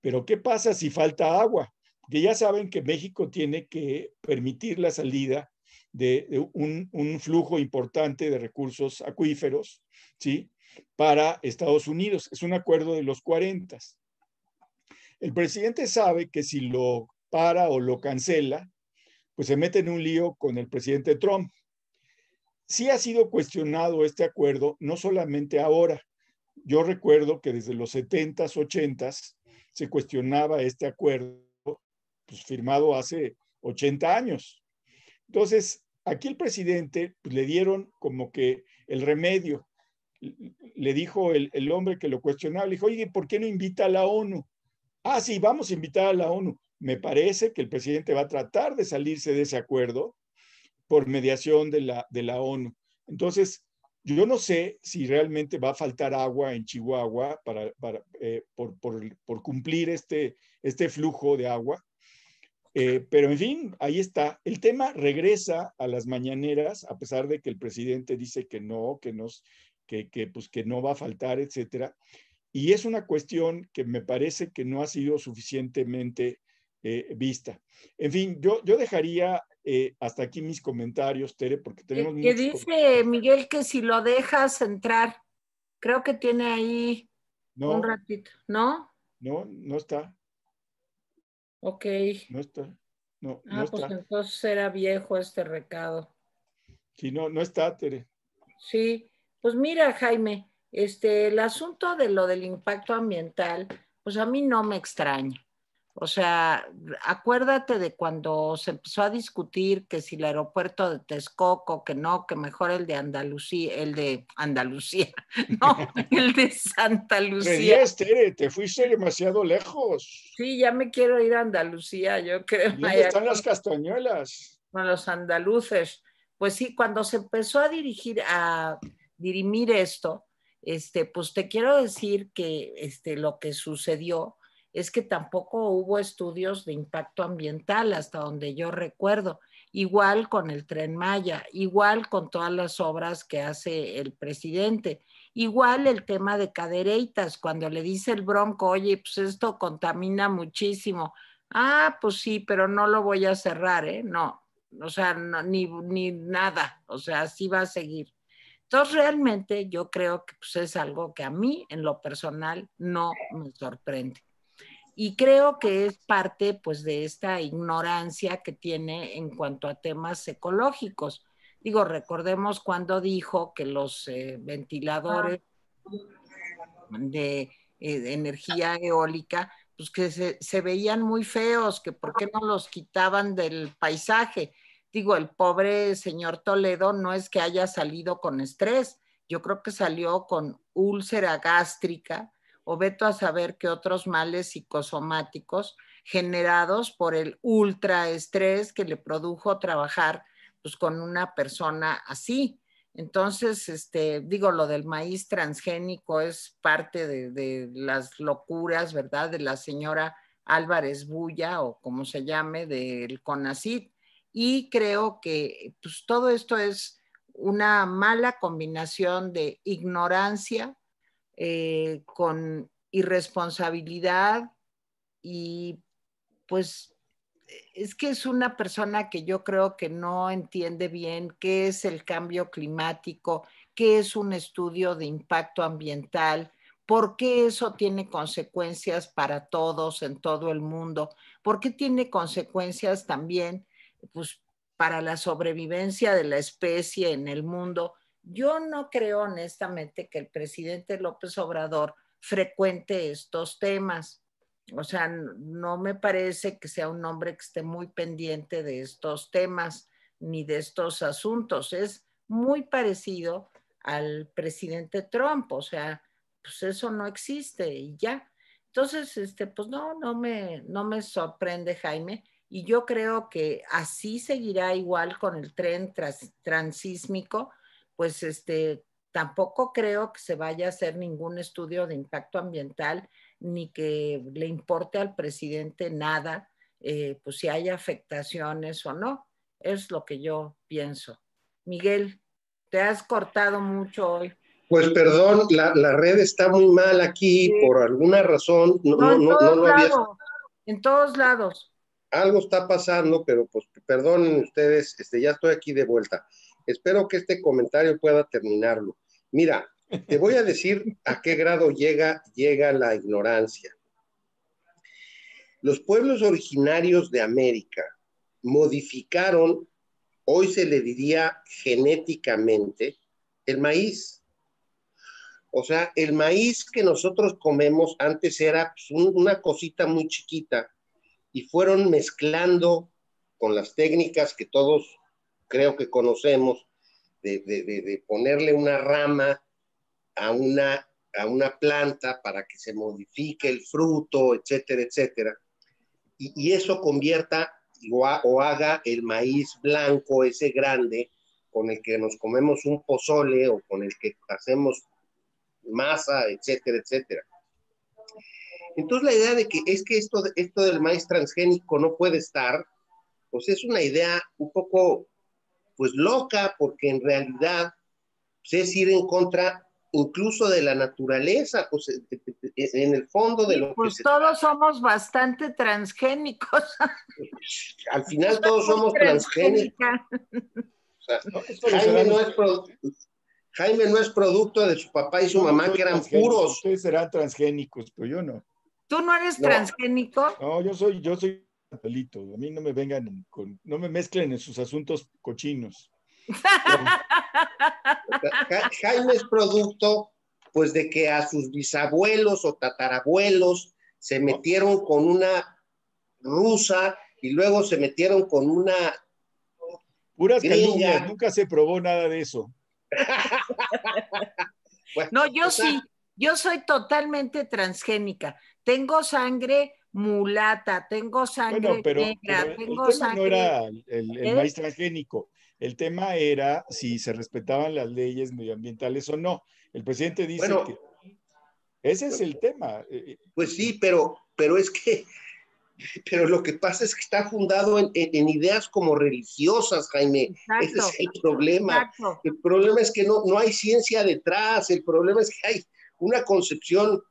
[SPEAKER 2] pero ¿qué pasa si falta agua? Que ya saben que México tiene que permitir la salida de, un, flujo importante de recursos acuíferos, ¿sí? Para Estados Unidos. Es un acuerdo de los 40. El presidente sabe que si lo para o lo cancela, pues se mete en un lío con el presidente Trump. Sí ha sido cuestionado este acuerdo, no solamente ahora. Yo recuerdo que desde los 70s, 80s se cuestionaba este acuerdo, pues firmado hace 80 años. Entonces, aquí el presidente pues, le dieron como que el remedio. Le dijo el, el hombre que lo cuestionaba, le dijo, oye, ¿por qué no invita a la ONU? Ah, sí, vamos a invitar a la ONU. Me parece que el presidente va a tratar de salirse de ese acuerdo por mediación de la, de la ONU. Entonces, yo no sé si realmente va a faltar agua en Chihuahua para, eh, por, por, cumplir este, este flujo de agua, eh, pero en fin, ahí está. El tema regresa a las mañaneras, a pesar de que el presidente dice que no, que, nos, que, que, pues, que no va a faltar, etcétera. Y es una cuestión que me parece que no ha sido suficientemente eh, vista. En fin, yo, yo dejaría eh, hasta aquí mis comentarios, Tere, porque tenemos...
[SPEAKER 1] Que dice Miguel que si lo dejas entrar, creo que tiene ahí un ratito, ¿no?
[SPEAKER 2] No, no está.
[SPEAKER 1] Ok.
[SPEAKER 2] No está. No,
[SPEAKER 1] ah, pues entonces era viejo este recado.
[SPEAKER 2] Sí, no, no está, Tere.
[SPEAKER 1] Sí, pues mira, Jaime, este, el asunto de lo del impacto ambiental, pues a mí no me extraña. O sea, acuérdate de cuando se empezó a discutir que si el aeropuerto de Texcoco, que no, que mejor el de Andalucía, el de Andalucía, <laughs> no, <laughs> el de Santa Lucía.
[SPEAKER 2] Tere, te fuiste demasiado lejos.
[SPEAKER 1] Sí, ya me quiero ir a Andalucía, yo creo.
[SPEAKER 2] ¿Dónde están las castañuelas?
[SPEAKER 1] Con los andaluces. Pues sí, cuando se empezó a dirigir, a dirimir esto, este, pues te quiero decir que este, lo que sucedió es que tampoco hubo estudios de impacto ambiental hasta donde yo recuerdo. Igual con el tren Maya, igual con todas las obras que hace el presidente, igual el tema de cadereitas, cuando le dice el bronco, oye, pues esto contamina muchísimo. Ah, pues sí, pero no lo voy a cerrar, ¿eh? No, o sea, ni, ni nada, o sea, así va a seguir. Entonces, realmente yo creo que pues, es algo que a mí, en lo personal, no me sorprende. Y creo que es parte, pues, de esta ignorancia que tiene en cuanto a temas ecológicos. Digo, recordemos cuando dijo que los eh, ventiladores de, eh, energía eólica, pues que se, se veían muy feos, que por qué no los quitaban del paisaje digo, el pobre señor Toledo no es que haya salido con estrés, yo creo que salió con úlcera gástrica o veto a saber qué otros males psicosomáticos generados por el ultraestrés que le produjo trabajar pues, con una persona así. Entonces, este, digo, lo del maíz transgénico es parte de, de las locuras, ¿verdad? De la señora Álvarez Bulla o como se llame, del CONACID y creo que pues, todo esto es una mala combinación de ignorancia eh, con irresponsabilidad y pues es que es una persona que yo creo que no entiende bien qué es el cambio climático, qué es un estudio de impacto ambiental, por qué eso tiene consecuencias para todos en todo el mundo, por qué tiene consecuencias también pues, para la sobrevivencia de la especie en el mundo. Yo no creo honestamente que el presidente López Obrador frecuente estos temas. O sea, no me parece que sea un hombre que esté muy pendiente de estos temas ni de estos asuntos. Es muy parecido al presidente Trump, o sea, pues eso no existe y ya. Entonces, este, pues no, no me, no me sorprende, Jaime y yo creo que así seguirá igual con el tren transísmico, pues este, tampoco creo que se vaya a hacer ningún estudio de impacto ambiental ni que le importe al presidente nada, eh, pues si hay afectaciones o no. Es lo que yo pienso. Miguel, te has cortado mucho hoy.
[SPEAKER 3] Pues perdón, la, red está muy mal aquí por alguna razón. No, no, no,
[SPEAKER 1] En todos lados.
[SPEAKER 3] algo está pasando, pero pues perdonen ustedes, este, ya estoy aquí de vuelta. Espero que este comentario pueda terminarlo. Mira, te voy a decir a qué grado llega, llega la ignorancia. Los pueblos originarios de América modificaron, hoy se le diría genéticamente, el maíz. O sea, el maíz que nosotros comemos antes era pues, una cosita muy chiquita y fueron mezclando con las técnicas que todos creo que conocemos, de, ponerle una rama a una, a una planta para que se modifique el fruto, etcétera, etcétera. Y, eso convierta o, o, haga el maíz blanco, ese grande, con el que nos comemos un pozole o con el que hacemos masa, etcétera, etcétera. Entonces la idea de que es que esto, esto del maíz transgénico no puede estar, pues es una idea un poco, pues loca, porque en realidad pues, es ir en contra incluso de la naturaleza, pues en el fondo de lo
[SPEAKER 1] pues todos somos bastante transgénicos. <laughs>
[SPEAKER 3] Al final todos somos transgénicos. Jaime, no es Jaime no es producto de su papá y su mamá, que eran puros.
[SPEAKER 2] Ustedes serán transgénicos, pero yo no.
[SPEAKER 1] ¿Tú no eres transgénico?
[SPEAKER 2] No, yo soy, yo soy papelito. A mí no me vengan con, no me mezclen en sus asuntos cochinos.
[SPEAKER 3] Jaime es producto, pues, de que a sus bisabuelos o tatarabuelos se metieron con una rusa y luego se metieron con una.
[SPEAKER 2] Puras calumnias, nunca se probó nada de eso. <laughs>
[SPEAKER 1] no, yo sí, yo soy totalmente transgénica tengo sangre mulata, tengo sangre negra, tengo
[SPEAKER 2] el
[SPEAKER 1] tema
[SPEAKER 2] sangre... No era el, ¿Eh? maíz transgénico, el tema era si se respetaban las leyes medioambientales o no. El presidente dice que ese es el tema. Eh,
[SPEAKER 3] eh. Pues sí, pero, pero es que, pero lo que pasa es que está fundado en, ideas como religiosas, Jaime. Ese es el problema. El problema es que no, no hay ciencia detrás, el problema es que hay una concepción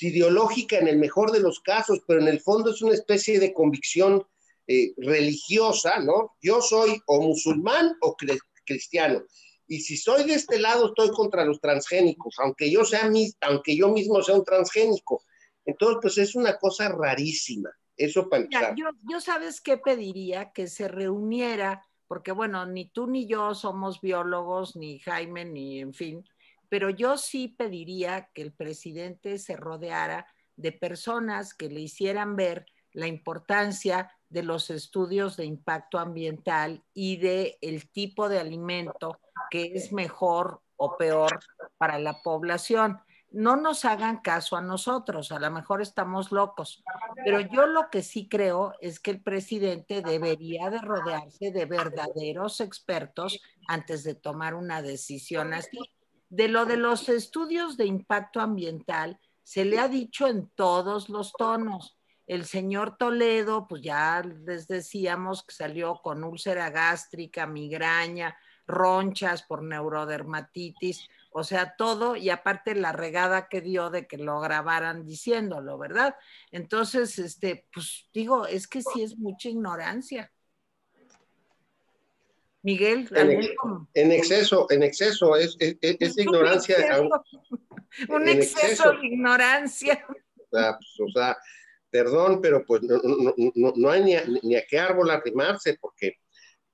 [SPEAKER 3] ideológica en el mejor de los casos, pero en el fondo es una especie de convicción eh, religiosa, ¿no? Yo soy o musulmán o cristiano. Y si soy de este lado, estoy contra los transgénicos, aunque yo, sea aunque yo mismo sea un transgénico. Entonces, pues es una cosa rarísima. Eso para empezar.
[SPEAKER 1] Yo, yo sabes qué pediría que se reuniera, porque bueno, ni tú ni yo somos biólogos, ni Jaime, ni en fin, pero yo sí pediría que el presidente se rodeara de personas que le hicieran ver la importancia de los estudios de impacto ambiental y de el tipo de alimento que es mejor o peor para la población. No nos hagan caso a nosotros, a lo mejor estamos locos, pero yo lo que sí creo es que el presidente debería de rodearse de verdaderos expertos antes de tomar una decisión así de lo de los estudios de impacto ambiental, se le ha dicho en todos los tonos. El señor Toledo, pues ya les decíamos que salió con úlcera gástrica, migraña, ronchas por neurodermatitis, o sea, todo, y aparte la regada que dio de que lo grabaran diciéndolo, ¿verdad? Entonces, este, pues digo, es que sí es mucha ignorancia. Miguel,
[SPEAKER 3] en, exceso, en exceso, es, es, ignorancia. <laughs>
[SPEAKER 1] Un exceso, de ignorancia.
[SPEAKER 3] Pues, o sea, perdón, pero pues no, hay ni a, ni a, qué árbol arrimarse, porque,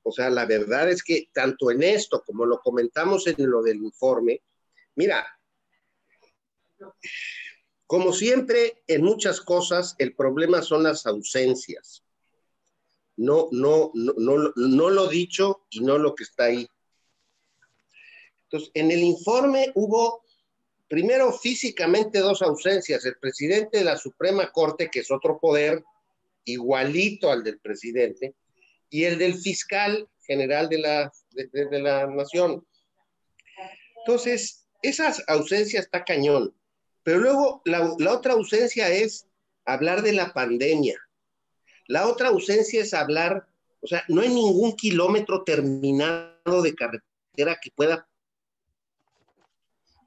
[SPEAKER 3] o sea, la verdad es que tanto en esto como lo comentamos en lo del informe, mira, como siempre, en muchas cosas, el problema son las ausencias no, no, no, no, lo dicho y no lo que está ahí. Entonces, en el informe hubo, primero, físicamente dos ausencias. El presidente de la Suprema Corte, que es otro poder igualito al del presidente, y el del fiscal general de la, de, la nación. Entonces, esa ausencia está cañón. Pero luego la, la otra ausencia es hablar de la pandemia la otra ausencia es hablar, o sea, no hay ningún kilómetro terminado de carretera que pueda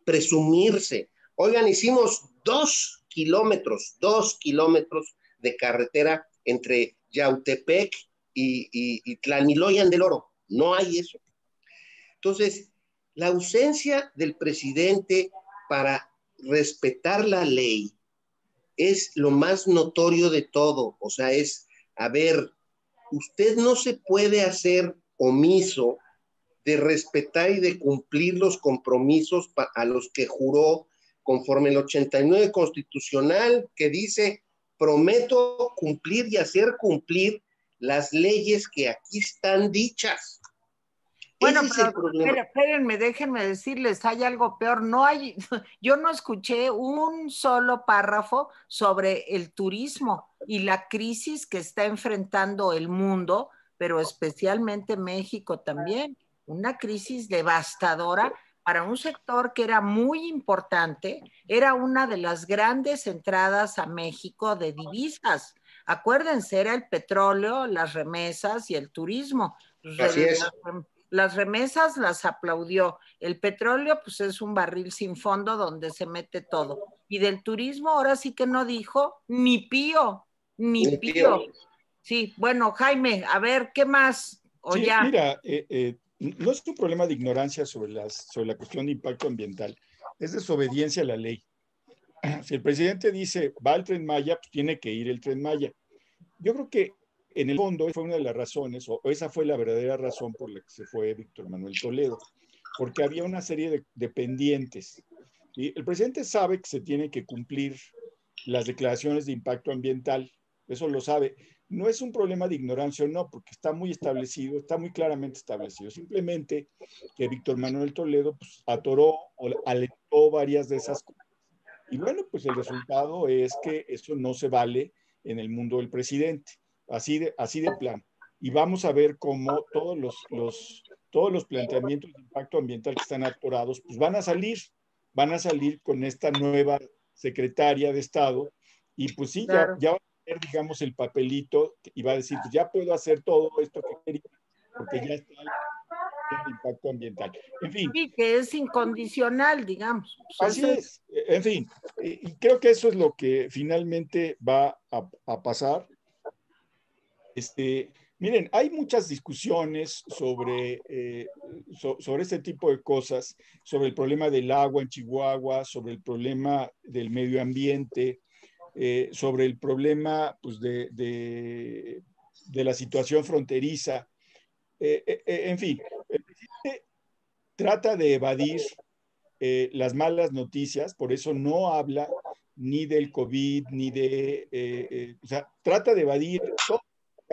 [SPEAKER 3] presumirse. Oigan, hicimos dos kilómetros, dos kilómetros de carretera entre Yautepec y, y, Tlaniloyan del Oro. No hay eso. Entonces, la ausencia del presidente para respetar la ley es lo más notorio de todo. O sea, es, a ver, usted no se puede hacer omiso de respetar y de cumplir los compromisos a los que juró conforme el 89 constitucional que dice, prometo cumplir y hacer cumplir las leyes que aquí están dichas.
[SPEAKER 1] Bueno, pero espérenme, déjenme decirles, hay algo peor. No hay, <laughs> yo no escuché un solo párrafo sobre el turismo y la crisis que está enfrentando el mundo, pero especialmente México también. Una crisis devastadora para un sector que era muy importante, era una de las grandes entradas a México de divisas. Acuérdense, era el petróleo, las remesas y el turismo.
[SPEAKER 3] Así es
[SPEAKER 1] las remesas las aplaudió. El petróleo, pues es un barril sin fondo donde se mete todo. Y del turismo, ahora sí que no dijo ni pío, ni, pío. Sí, bueno, Jaime, a ver, ¿qué más?
[SPEAKER 2] O ya. Mira, eh, eh, no es un problema de ignorancia sobre, las, sobre la cuestión de impacto ambiental, es desobediencia a la ley. Si el presidente dice va el tren Maya, pues tiene que ir el tren Maya. Yo creo que en el fondo fue una de las razones, o esa fue la verdadera razón por la que se fue Víctor Manuel Toledo, porque había una serie de, pendientes. Y el presidente sabe que se tiene que cumplir las declaraciones de impacto ambiental, eso lo sabe. No es un problema de ignorancia o no, porque está muy establecido, está muy claramente establecido. Simplemente que Víctor Manuel Toledo pues, atoró o alentó varias de esas cosas. Y bueno, pues el resultado es que eso no se vale en el mundo del presidente así de, así de plan. Y vamos a ver cómo todos los, los, todos los planteamientos de impacto ambiental que están atorados, pues van a salir, van a salir con esta nueva secretaria de Estado y pues sí, ya, ya va a tener, digamos, el papelito y va a decir, pues ya puedo hacer todo esto que quería, porque ya está el impacto ambiental. En fin.
[SPEAKER 1] Sí, que es incondicional, digamos.
[SPEAKER 2] Así es. En fin, y creo que eso es lo que finalmente va a, a pasar. Este, miren, hay muchas discusiones sobre, eh, sobre este tipo de cosas, sobre el problema del agua en Chihuahua, sobre el problema del medio ambiente, eh, sobre el problema pues, de, de, la situación fronteriza. Eh, en fin, el presidente trata de evadir las malas noticias, por eso no habla ni del COVID, ni de, o sea, trata de evadir todo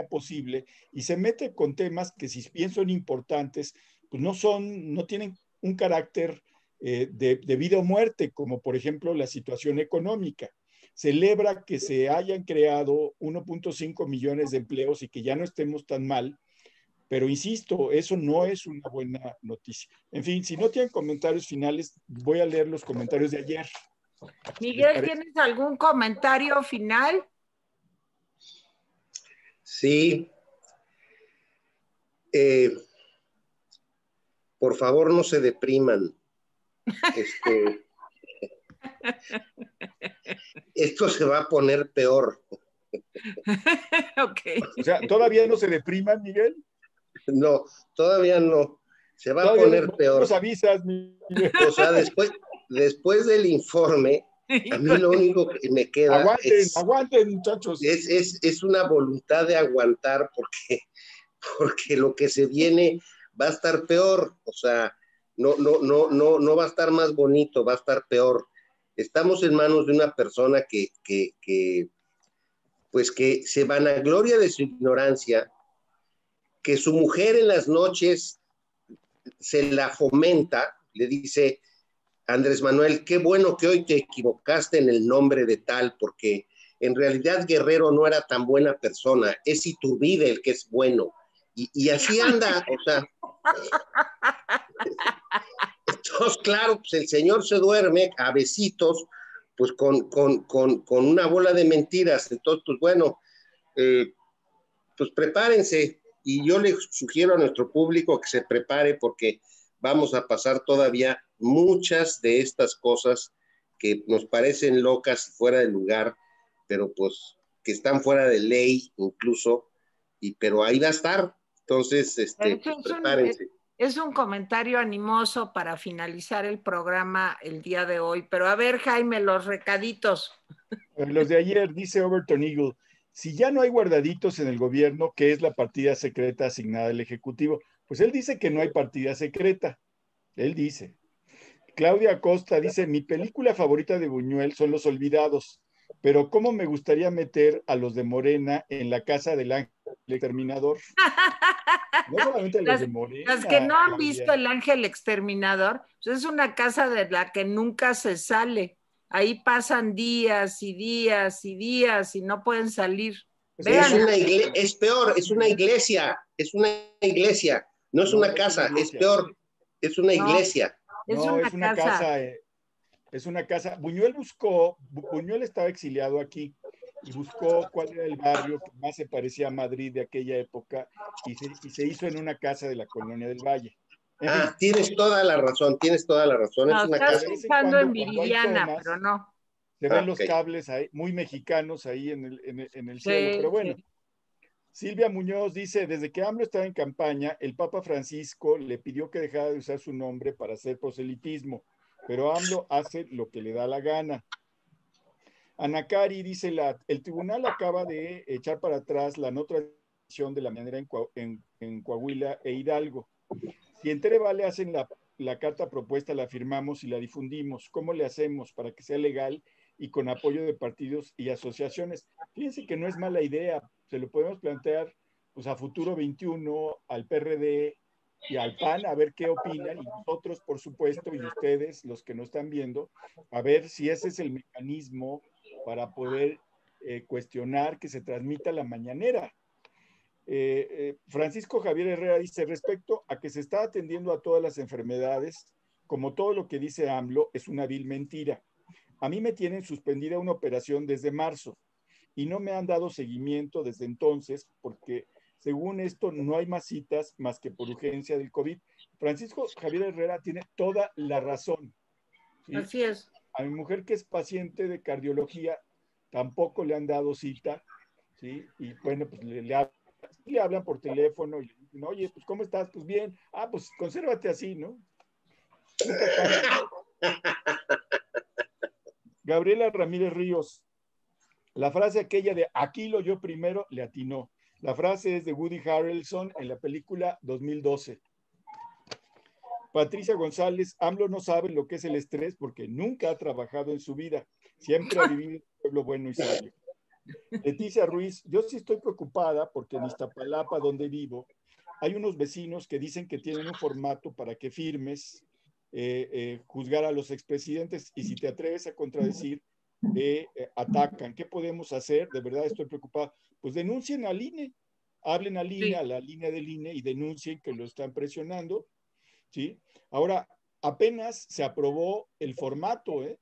[SPEAKER 2] posible y se mete con temas que si bien son importantes, pues no son, no tienen un carácter eh, de, vida o muerte, como por ejemplo la situación económica. Celebra que se hayan creado 1.5 millones de empleos y que ya no estemos tan mal, pero insisto, eso no es una buena noticia. En fin, si no tienen comentarios finales, voy a leer los comentarios de ayer.
[SPEAKER 1] Miguel, ¿tienes algún comentario final?
[SPEAKER 3] Sí. Eh, por favor, no se depriman. Este, <laughs> esto se va a poner peor. <laughs>
[SPEAKER 1] ok.
[SPEAKER 2] O sea, ¿todavía no se depriman, Miguel?
[SPEAKER 3] No, todavía no. Se va a poner peor.
[SPEAKER 2] Nos avisas, Miguel.
[SPEAKER 3] O sea, después, después del informe, <laughs> a mí lo único que me queda
[SPEAKER 2] aguanten, es, aguanten, muchachos.
[SPEAKER 3] Es, una voluntad de aguantar porque, <laughs> porque lo que se viene va a estar peor. O sea, no, no, no, no, no va a estar más bonito, va a estar peor. Estamos en manos de una persona que, que, que pues que se vanagloria de su ignorancia, que su mujer en las noches se la fomenta, le dice, Andrés Manuel, qué bueno que hoy te equivocaste en el nombre de tal, porque en realidad Guerrero no era tan buena persona, es Iturbide el que es bueno. Y, así anda, o sea. <laughs> Entonces, claro, pues el señor se duerme a besitos, pues con, con, una bola de mentiras. Entonces, pues bueno, eh, pues prepárense. Y yo le sugiero a nuestro público que se prepare porque vamos a pasar todavía muchas de estas cosas que nos parecen locas y fuera de lugar, pero pues que están fuera de ley incluso, y, pero ahí va a estar. Entonces, este, prepárense.
[SPEAKER 1] Es un comentario animoso para finalizar el programa el día de hoy. Pero a ver, Jaime, los recaditos.
[SPEAKER 2] Los de ayer, dice Overton Eagle, si ya no hay guardaditos en el gobierno, ¿qué es la partida secreta asignada al Ejecutivo? Pues él dice que no hay partida secreta. Él dice. Claudia Costa dice, mi película favorita de Buñuel son Los Olvidados, pero ¿cómo me gustaría meter a los de Morena en la casa del ángel exterminador? <laughs>
[SPEAKER 1] No solamente los de Morena. Las que no han visto el ángel exterminador, pues es una casa de la que nunca se sale. Ahí pasan días y días y días y no pueden salir.
[SPEAKER 3] Es, es peor, es una iglesia, es una iglesia, no es una casa, es, peor, es una iglesia.
[SPEAKER 2] Es una, casa. Eh, es una casa. Buñuel buscó, Buñuel estaba exiliado aquí y buscó cuál era el barrio que más se parecía a Madrid de aquella época y se, hizo en una casa de la colonia del Valle.
[SPEAKER 3] ah, tienes toda la razón, tienes toda la razón.
[SPEAKER 1] es una estás pensando en Viridiana, pero no.
[SPEAKER 2] Se ven los cables ahí, muy mexicanos ahí en el, en el, cielo, pero bueno. Silvia Muñoz dice, desde que AMLO estaba en campaña, el Papa Francisco le pidió que dejara de usar su nombre para hacer proselitismo, pero AMLO hace lo que le da la gana. Anacari dice, la, el tribunal acaba de echar para atrás la no tradición de la manera en, Coahuila e Hidalgo. Si en Vale hacen la, la carta propuesta, la firmamos y la difundimos, ¿cómo le hacemos para que sea legal y con apoyo de partidos y asociaciones? Fíjense que no es mala idea, se lo podemos plantear pues a Futuro 21, al PRD y al PAN, a ver qué opinan, y nosotros, por supuesto, y ustedes, los que no están viendo, a ver si ese es el mecanismo para poder eh, cuestionar que se transmita la mañanera. Eh, eh, Francisco Javier Herrera dice, respecto a que se está atendiendo a todas las enfermedades, como todo lo que dice AMLO, es una vil mentira. A mí me tienen suspendida una operación desde marzo y no me han dado seguimiento desde entonces porque según esto no hay más citas más que por urgencia del COVID. Francisco Javier Herrera tiene toda la razón.
[SPEAKER 1] Así es.
[SPEAKER 2] A mi mujer que es paciente de cardiología tampoco le han dado cita, ¿sí? Y bueno, pues le, le, hablan por teléfono y le dicen, oye, pues ¿cómo estás? Pues bien. Ah, pues consérvate así, ¿no? <laughs> Gabriela Ramírez Ríos, la frase aquella de aquí lo yo primero le atinó. La frase es de Woody Harrelson en la película 2012. Patricia González, AMLO no sabe lo que es el estrés porque nunca ha trabajado en su vida. Siempre ha vivido en un pueblo bueno y sabio. Leticia Ruiz, yo sí estoy preocupada porque en Iztapalapa, donde vivo, hay unos vecinos que dicen que tienen un formato para que firmes eh, eh, juzgar a los expresidentes y si te atreves a contradecir, eh, atacan. ¿Qué podemos hacer? De verdad estoy preocupado. Pues denuncien al INE, hablen al INE, a la línea del INE y denuncien que lo están presionando. ¿sí? Ahora, apenas se aprobó el formato, ¿eh?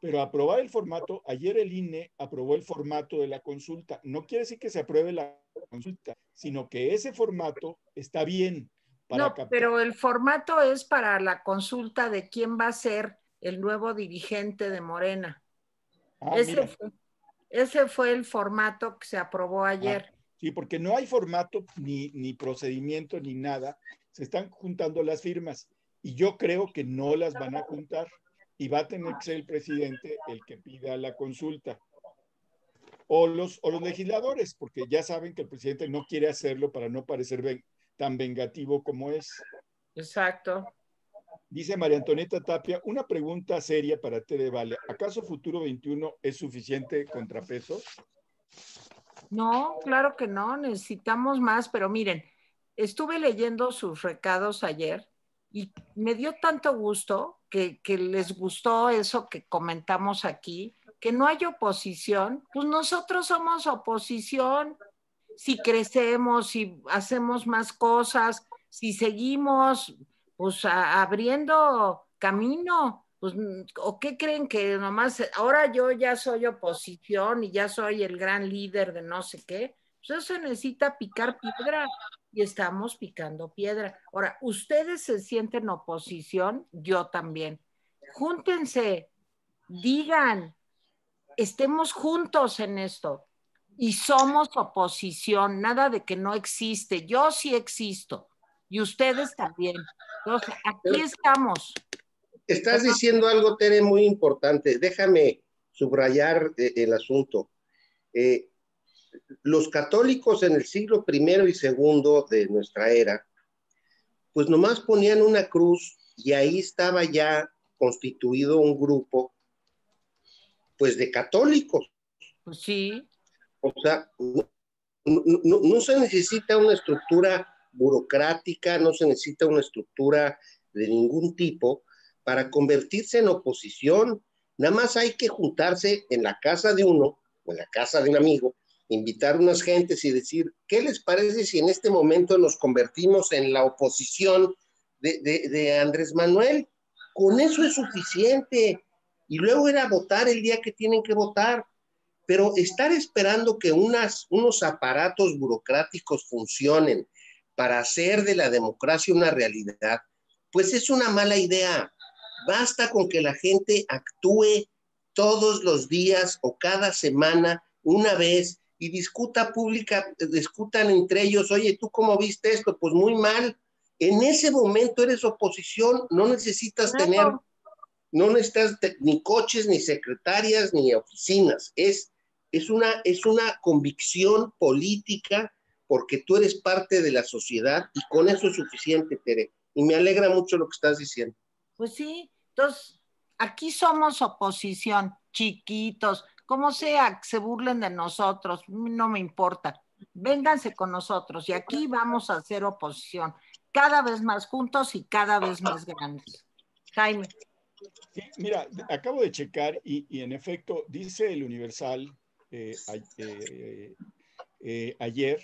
[SPEAKER 2] Pero aprobar el formato, ayer el INE aprobó el formato de la consulta. No quiere decir que se apruebe la consulta, sino que ese formato está bien.
[SPEAKER 1] no, pero el formato es para la consulta de quién va a ser el nuevo dirigente de Morena. Ah, ese, fue, el formato que se aprobó ah, ayer.
[SPEAKER 2] sí, porque no hay formato ni, ni procedimiento ni nada. Se están juntando las firmas y yo creo que no las van a juntar y va a tener que ser el presidente el que pida la consulta. O los, o los legisladores, porque ya saben que el presidente no quiere hacerlo para no parecer tan vengativo como es.
[SPEAKER 1] Exacto.
[SPEAKER 2] Dice María Antonieta Tapia, una pregunta seria para Tere Vale. ¿Acaso Futuro 21 es suficiente contrapeso?
[SPEAKER 1] No, claro que no, necesitamos más, pero miren, estuve leyendo sus recados ayer y me dio tanto gusto que, que, les gustó eso que comentamos aquí, que no hay oposición, pues nosotros somos oposición. Si crecemos, si hacemos más cosas, si seguimos pues abriendo camino, pues, ¿o qué creen que nomás, ahora yo ya soy oposición y ya soy el gran líder de no sé qué? Pues eso necesita picar piedra y estamos picando piedra. Ahora, ustedes se sienten oposición, yo también. Júntense, digan, estemos juntos en esto. Y somos oposición, nada de que no existe. Yo sí existo y ustedes también. Entonces, aquí estamos.
[SPEAKER 3] Estás diciendo algo, Tere, muy importante. Déjame subrayar eh, el asunto. Eh, los católicos en el siglo primero y segundo de nuestra era, pues nomás ponían una cruz y ahí estaba ya constituido un grupo, pues de católicos.
[SPEAKER 1] Pues sí.
[SPEAKER 3] O sea, no, se necesita una estructura burocrática, no se necesita una estructura de ningún tipo para convertirse en oposición. Nada más hay que juntarse en la casa de uno o en la casa de un amigo invitar unas gentes y decir, ¿qué les parece si en este momento nos convertimos en la oposición de, Andrés Manuel? Con eso es suficiente. Y luego era votar el día que tienen que votar. Pero estar esperando que unas, unos aparatos burocráticos funcionen para hacer de la democracia una realidad, pues es una mala idea. Basta con que la gente actúe todos los días o cada semana, una vez, y discuta pública, discutan entre ellos, oye, ¿tú cómo viste esto? Pues muy mal. En ese momento eres oposición, no necesitas tener, no necesitas ni coches, ni secretarias, ni oficinas. Es, es, una, es una convicción política porque tú eres parte de la sociedad y con eso es suficiente, Tere. Y me alegra mucho lo que estás diciendo.
[SPEAKER 1] Pues sí, entonces, aquí somos oposición, chiquitos, como sea, se burlen de nosotros, no me importa. Vénganse con nosotros y aquí vamos a hacer oposición, cada vez más juntos y cada vez más grandes. Jaime.
[SPEAKER 2] mira, acabo de checar y, en efecto dice el Universal eh, eh, eh, ayer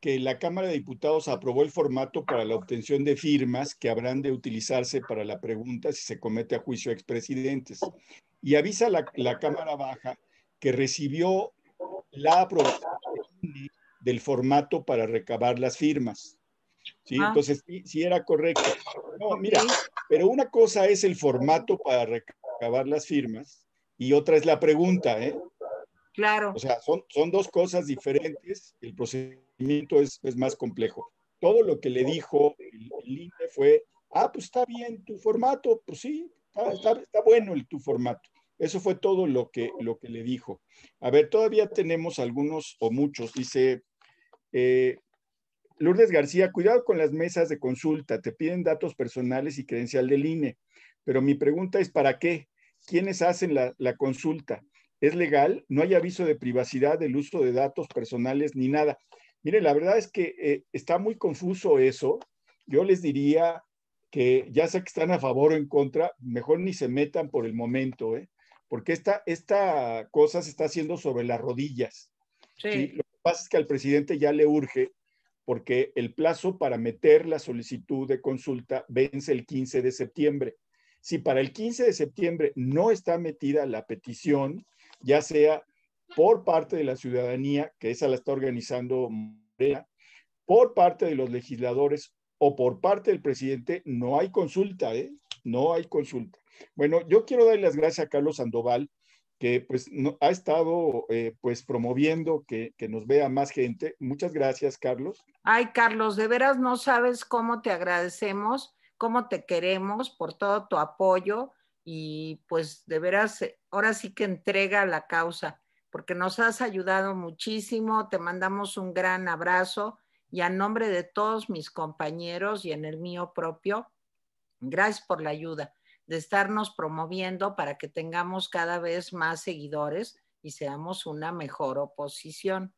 [SPEAKER 2] que la Cámara de Diputados aprobó el formato para la obtención de firmas que habrán de utilizarse para la pregunta si se comete a juicio a expresidentes. Y avisa la, la Cámara Baja que recibió la aprobación del formato para recabar las firmas. ¿sí? Ah. Entonces, sí, era correcto. No, mira, pero una cosa es el formato para recabar las firmas y otra es la pregunta, ¿eh?
[SPEAKER 1] Claro.
[SPEAKER 2] O sea, son, son dos cosas diferentes. El procedimiento es, es más complejo. Todo lo que le dijo el, el fue, ah, pues está bien tu formato, pues sí, está, bueno el, tu formato. Eso fue todo lo que, lo que le dijo. A ver, todavía tenemos algunos o muchos. Dice eh, Lourdes García, cuidado con las mesas de consulta. Te piden datos personales y credencial del INE. Pero mi pregunta es, ¿para qué? ¿Quiénes hacen la, consulta? ¿Es legal? No hay aviso de privacidad del uso de datos personales ni nada. Mire, la verdad es que eh, está muy confuso eso. Yo les diría que ya sé que están a favor o en contra, mejor ni se metan por el momento, ¿eh? porque esta, esta cosa se está haciendo sobre las rodillas. Sí. Lo que pasa es que al presidente ya le urge porque el plazo para meter la solicitud de consulta vence el 15 de septiembre. Si para el 15 de septiembre no está metida la petición, ya sea por parte de la ciudadanía, que esa la está organizando por parte de los legisladores o por parte del presidente, no hay consulta, ¿eh? No hay consulta. Bueno, yo quiero darle las gracias a Carlos Sandoval, que pues ha estado eh, pues promoviendo que, nos vea más gente. Muchas gracias, Carlos.
[SPEAKER 1] Ay, Carlos, de veras no sabes cómo te agradecemos, cómo te queremos por todo tu apoyo y pues de veras, ahora sí que entrega la causa, porque nos has ayudado muchísimo, te mandamos un gran abrazo y a nombre de todos mis compañeros y en el mío propio, gracias por la ayuda de estarnos promoviendo para que tengamos cada vez más seguidores y seamos una mejor oposición.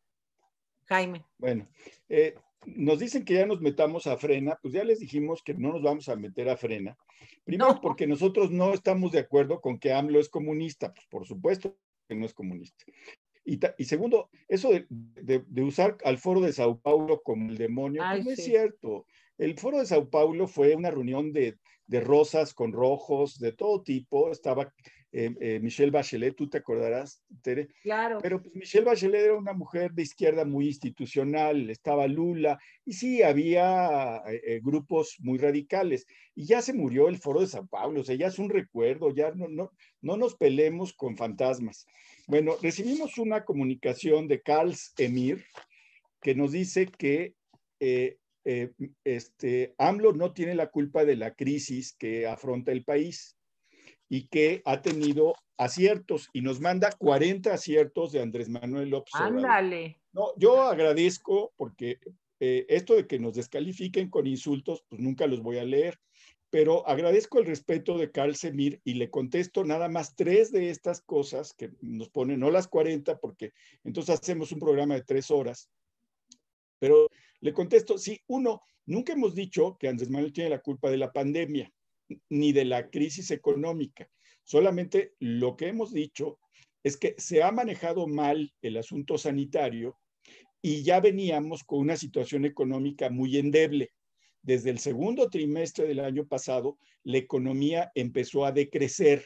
[SPEAKER 1] Jaime.
[SPEAKER 2] Bueno, eh, nos dicen que ya nos metamos a frena, pues ya les dijimos que no nos vamos a meter a frena. Primero, porque nosotros no estamos de acuerdo con que AMLO es comunista, pues por supuesto no es comunista. Y, y segundo, eso de, usar al foro de Sao Paulo como el demonio, pues no es cierto. El foro de Sao Paulo fue una reunión de de rosas con rojos, de todo tipo. Estaba eh, eh, Michelle Bachelet, tú te acordarás, Tere.
[SPEAKER 1] Claro.
[SPEAKER 2] Pero pues, Michelle Bachelet era una mujer de izquierda muy institucional, estaba Lula, y sí, había eh, grupos muy radicales. Y ya se murió el foro de San Pablo, o sea, ya es un recuerdo, ya no, no, no nos pelemos con fantasmas. Bueno, recibimos una comunicación de Carl Emir que nos dice que este, AMLO no tiene la culpa de la crisis que afronta el país y que ha tenido aciertos y nos manda 40 aciertos de Andrés Manuel López
[SPEAKER 1] Ándale.
[SPEAKER 2] No, yo agradezco porque eh, esto de que nos descalifiquen con insultos, pues nunca los voy a leer, pero agradezco el respeto de Carl Semir y le contesto nada más tres de estas cosas que nos ponen, no las 40, porque entonces hacemos un programa de tres horas, pero le contesto, sí, uno, nunca hemos dicho que Andrés Manuel tiene la culpa de la pandemia ni de la crisis económica. Solamente lo que hemos dicho es que se ha manejado mal el asunto sanitario y ya veníamos con una situación económica muy endeble. Desde el segundo trimestre del año pasado, la economía empezó a decrecer,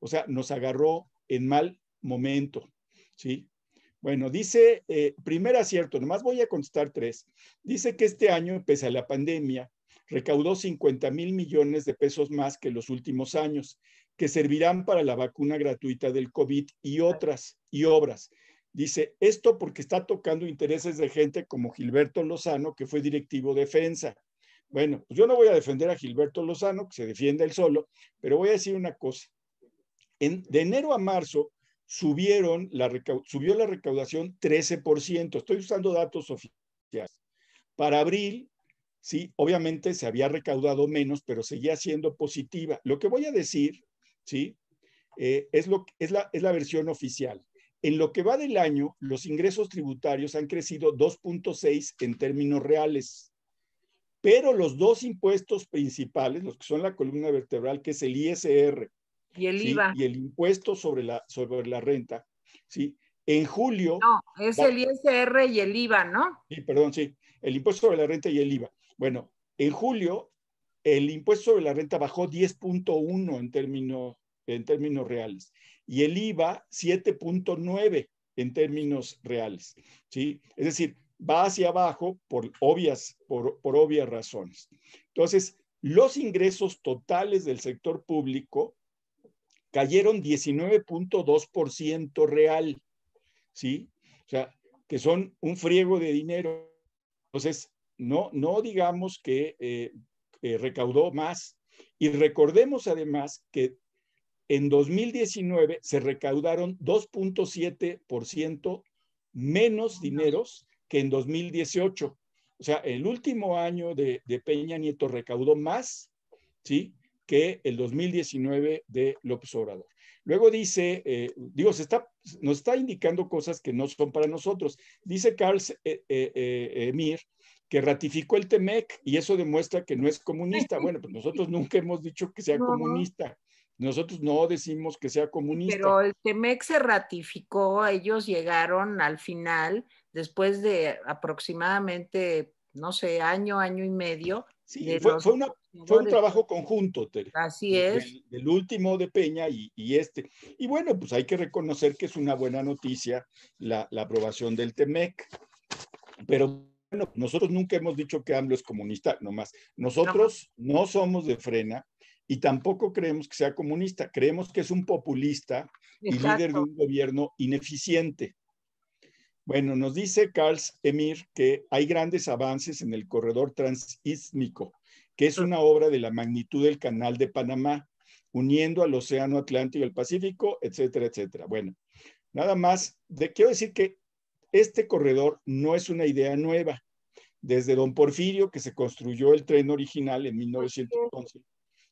[SPEAKER 2] o sea, nos agarró en mal momento, ¿sí? Bueno, dice, eh, primer acierto, nomás voy a contestar tres. Dice que este año, pese a la pandemia, recaudó 50 mil millones de pesos más que los últimos años, que servirán para la vacuna gratuita del COVID y otras y obras. Dice, esto porque está tocando intereses de gente como Gilberto Lozano, que fue directivo de defensa. Bueno, pues yo no voy a defender a Gilberto Lozano, que se defiende él solo, pero voy a decir una cosa. En, de enero a marzo subió la recaudación 13%. Estoy usando datos oficiales. Para abril ¿sí? Obviamente se había recaudado menos, pero seguía siendo positiva. Lo que voy a decir, ¿sí? Eh, es, lo, es, la, es la versión oficial. En lo que va del año, los ingresos tributarios han crecido 2.6 en términos reales, pero los dos impuestos principales, los que son la columna vertebral, que es el ISR
[SPEAKER 1] y el IVA
[SPEAKER 2] y el impuesto sobre la, sobre la renta, ¿sí? En julio...
[SPEAKER 1] No, es el ISR y el IVA, ¿no?
[SPEAKER 2] Sí, perdón, sí, el impuesto sobre la renta y el IVA. Bueno, en julio el impuesto sobre la renta bajó 10.1 en términos, en términos reales y el IVA 7.9 en términos reales. ¿sí? Es decir, va hacia abajo por obvias, por, por obvias razones. Entonces, los ingresos totales del sector público cayeron 19.2% real, ¿sí? O sea, que son un friego de dinero. Entonces, no, no digamos que eh, eh, recaudó más. Y recordemos además que en 2019 se recaudaron 2.7% menos dineros que en 2018. O sea, el último año de, Peña Nieto recaudó más, ¿sí? Que el 2019 de López Obrador. Luego dice, eh, digo, se está, nos está indicando cosas que no son para nosotros. Dice Carl Emir que ratificó el TEMEC y eso demuestra que no es comunista. Bueno, pues nosotros nunca hemos dicho que sea comunista. Nosotros no decimos que sea comunista.
[SPEAKER 1] Pero el TEMEC se ratificó, ellos llegaron al final, después de aproximadamente, no sé, año, año y medio.
[SPEAKER 2] Sí, fue, fue, un trabajo conjunto, Tere.
[SPEAKER 1] Así es.
[SPEAKER 2] Del, último de Peña y, y, este. Y bueno, pues hay que reconocer que es una buena noticia la, la aprobación del TEMEC. Pero bueno, nosotros nunca hemos dicho que AMLO es comunista, nomás. Nosotros no. somos de frena y tampoco creemos que sea comunista. Creemos que es un populista y líder de un gobierno ineficiente. Bueno, nos dice Carl Emir que hay grandes avances en el corredor transísmico, que es una obra de la magnitud del canal de Panamá, uniendo al Océano Atlántico y el Pacífico, etcétera, etcétera. Bueno, nada más, de, quiero decir que este corredor no es una idea nueva. Desde Don Porfirio, que se construyó el tren original en 1911.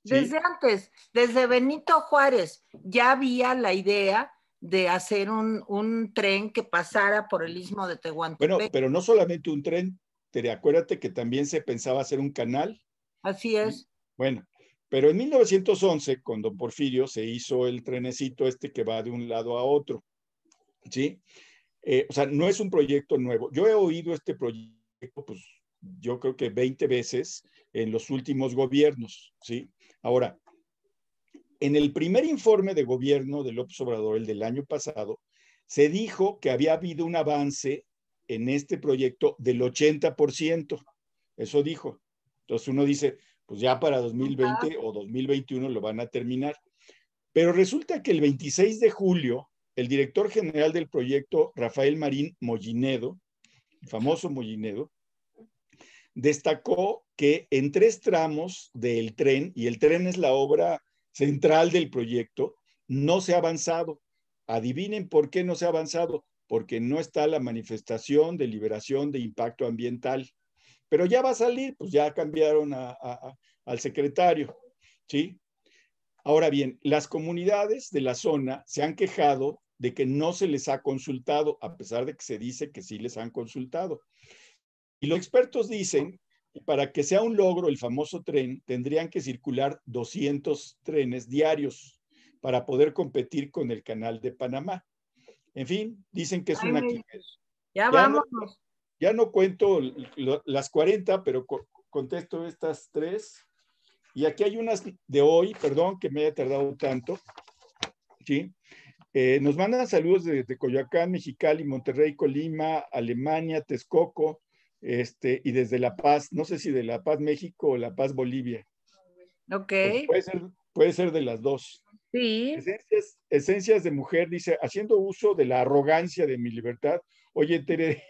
[SPEAKER 1] Desde antes, desde Benito Juárez, ya había la idea de hacer un, tren que pasara por el istmo de Tehuantepec.
[SPEAKER 2] Bueno, pero no solamente un tren, te acuérdate que también se pensaba hacer un canal.
[SPEAKER 1] Así es.
[SPEAKER 2] Bueno, pero en 1911, con don Porfirio, se hizo el trenecito este que va de un lado a otro. ¿Sí? Eh, o sea, no es un proyecto nuevo. Yo he oído este proyecto, pues yo creo que 20 veces en los últimos gobiernos, ¿sí? Ahora, en el primer informe de gobierno de López Obrador, el del año pasado, se dijo que había habido un avance en este proyecto del 80%. Eso dijo. Entonces uno dice, pues ya para 2020 o 2021 lo van a terminar. Pero resulta que el 26 de julio el director general del proyecto, Rafael Marín Mollinedo, famoso Mollinedo, destacó que en tres tramos del tren, y el tren es la obra central del proyecto, no se ha avanzado. Adivinen por qué no se ha avanzado, porque no está la manifestación de liberación de impacto ambiental. Pero ya va a salir, pues ya cambiaron al secretario, ¿sí? Ahora bien, las comunidades de la zona se han quejado de que no se les ha consultado, a pesar de que se dice que sí les han consultado. Y los expertos dicen que para que sea un logro el famoso tren, tendrían que circular 200 trenes diarios para poder competir con el canal de Panamá. En fin, dicen que es una
[SPEAKER 1] Ya, vamos.
[SPEAKER 2] ya no cuento las 40, pero contesto estas tres. Y aquí hay unas de hoy, perdón que me haya tardado tanto. ¿sí? Eh, nos mandan saludos desde Coyoacán, Mexicali, Monterrey, Colima, Alemania, Texcoco, este, y desde La Paz, no sé si de La Paz, México o La Paz, Bolivia.
[SPEAKER 1] Ok.
[SPEAKER 2] Pues puede, ser, puede ser de las dos.
[SPEAKER 1] Sí.
[SPEAKER 2] Esencias, esencias, de mujer, dice, haciendo uso de la arrogancia de mi libertad. Oye, Tere,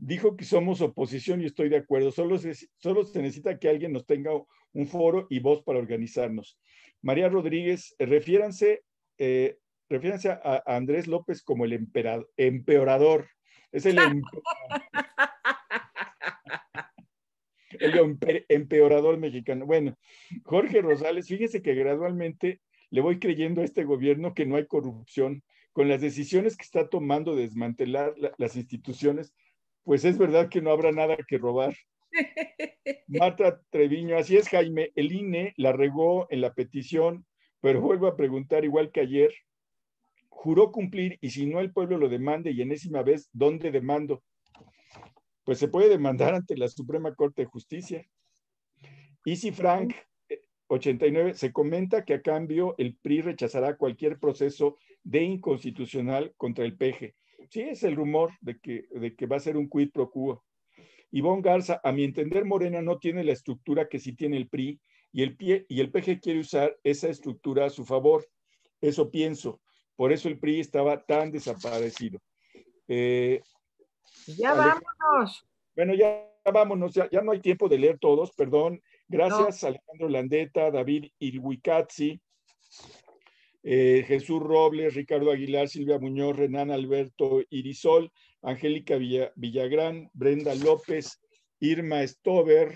[SPEAKER 2] dijo que somos oposición y estoy de acuerdo. Solo se, solo se necesita que alguien nos tenga un foro y voz para organizarnos. María Rodríguez, refiéranse, eh, refiéranse a, Andrés López como el empeorador. Es el <laughs> el empeorador mexicano. Bueno, Jorge Rosales, fíjese que gradualmente le voy creyendo a este gobierno que no hay corrupción. Con las decisiones que está tomando de desmantelar las instituciones, pues es verdad que no habrá nada que robar. <laughs> Marta Treviño, así es Jaime, el INE la regó en la petición, pero vuelvo a preguntar igual que ayer, juró cumplir y si no el pueblo lo demande y enésima vez, ¿dónde demando? Pues se puede demandar ante la Suprema Corte de Justicia. Y si Frank 89, se comenta que a cambio el PRI rechazará cualquier proceso de inconstitucional contra el PG. Sí, es el rumor de que, de que va a ser un quid pro quo. Ivonne Garza, a mi entender, Morena no tiene la estructura que sí tiene el PRI y el, pie, y el PG quiere usar esa estructura a su favor. Eso pienso. Por eso el PRI estaba tan desaparecido.
[SPEAKER 1] Eh, ya vámonos.
[SPEAKER 2] Bueno, ya vámonos, ya, ya, no hay tiempo de leer todos, perdón. Gracias, Alejandro Landeta, David Ilhuicazzi, eh, Jesús Robles, Ricardo Aguilar, Silvia Muñoz, Renan Alberto Irisol, Angélica Villagrán, Brenda López, Irma Stover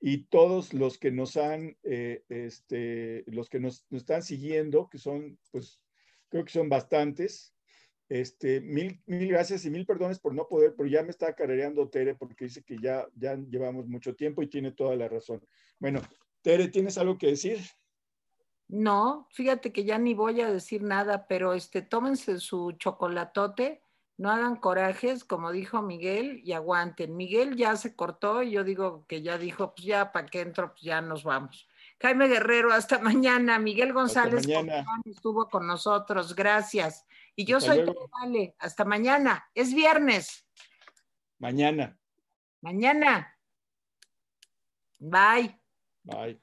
[SPEAKER 2] y todos los que nos han, eh, este, los que nos, están siguiendo, que son, pues, creo que son bastantes. Este, mil, mil gracias y mil perdones por no poder, pero ya me está carrereando Tere porque dice que ya, ya llevamos mucho tiempo y tiene toda la razón. Bueno, Tere, ¿tienes algo que decir?
[SPEAKER 1] No, fíjate que ya ni voy a decir nada, pero este, tómense su chocolatote, no hagan corajes, como dijo Miguel, y aguanten. Miguel ya se cortó y yo digo que ya dijo, pues ya para que entro, pues ya nos vamos. Jaime Guerrero, hasta <laughs> mañana. Miguel González estuvo con nosotros, gracias. Y yo soy Vale. Hasta mañana. Es viernes.
[SPEAKER 2] Mañana.
[SPEAKER 1] Mañana. Bye.
[SPEAKER 2] Bye.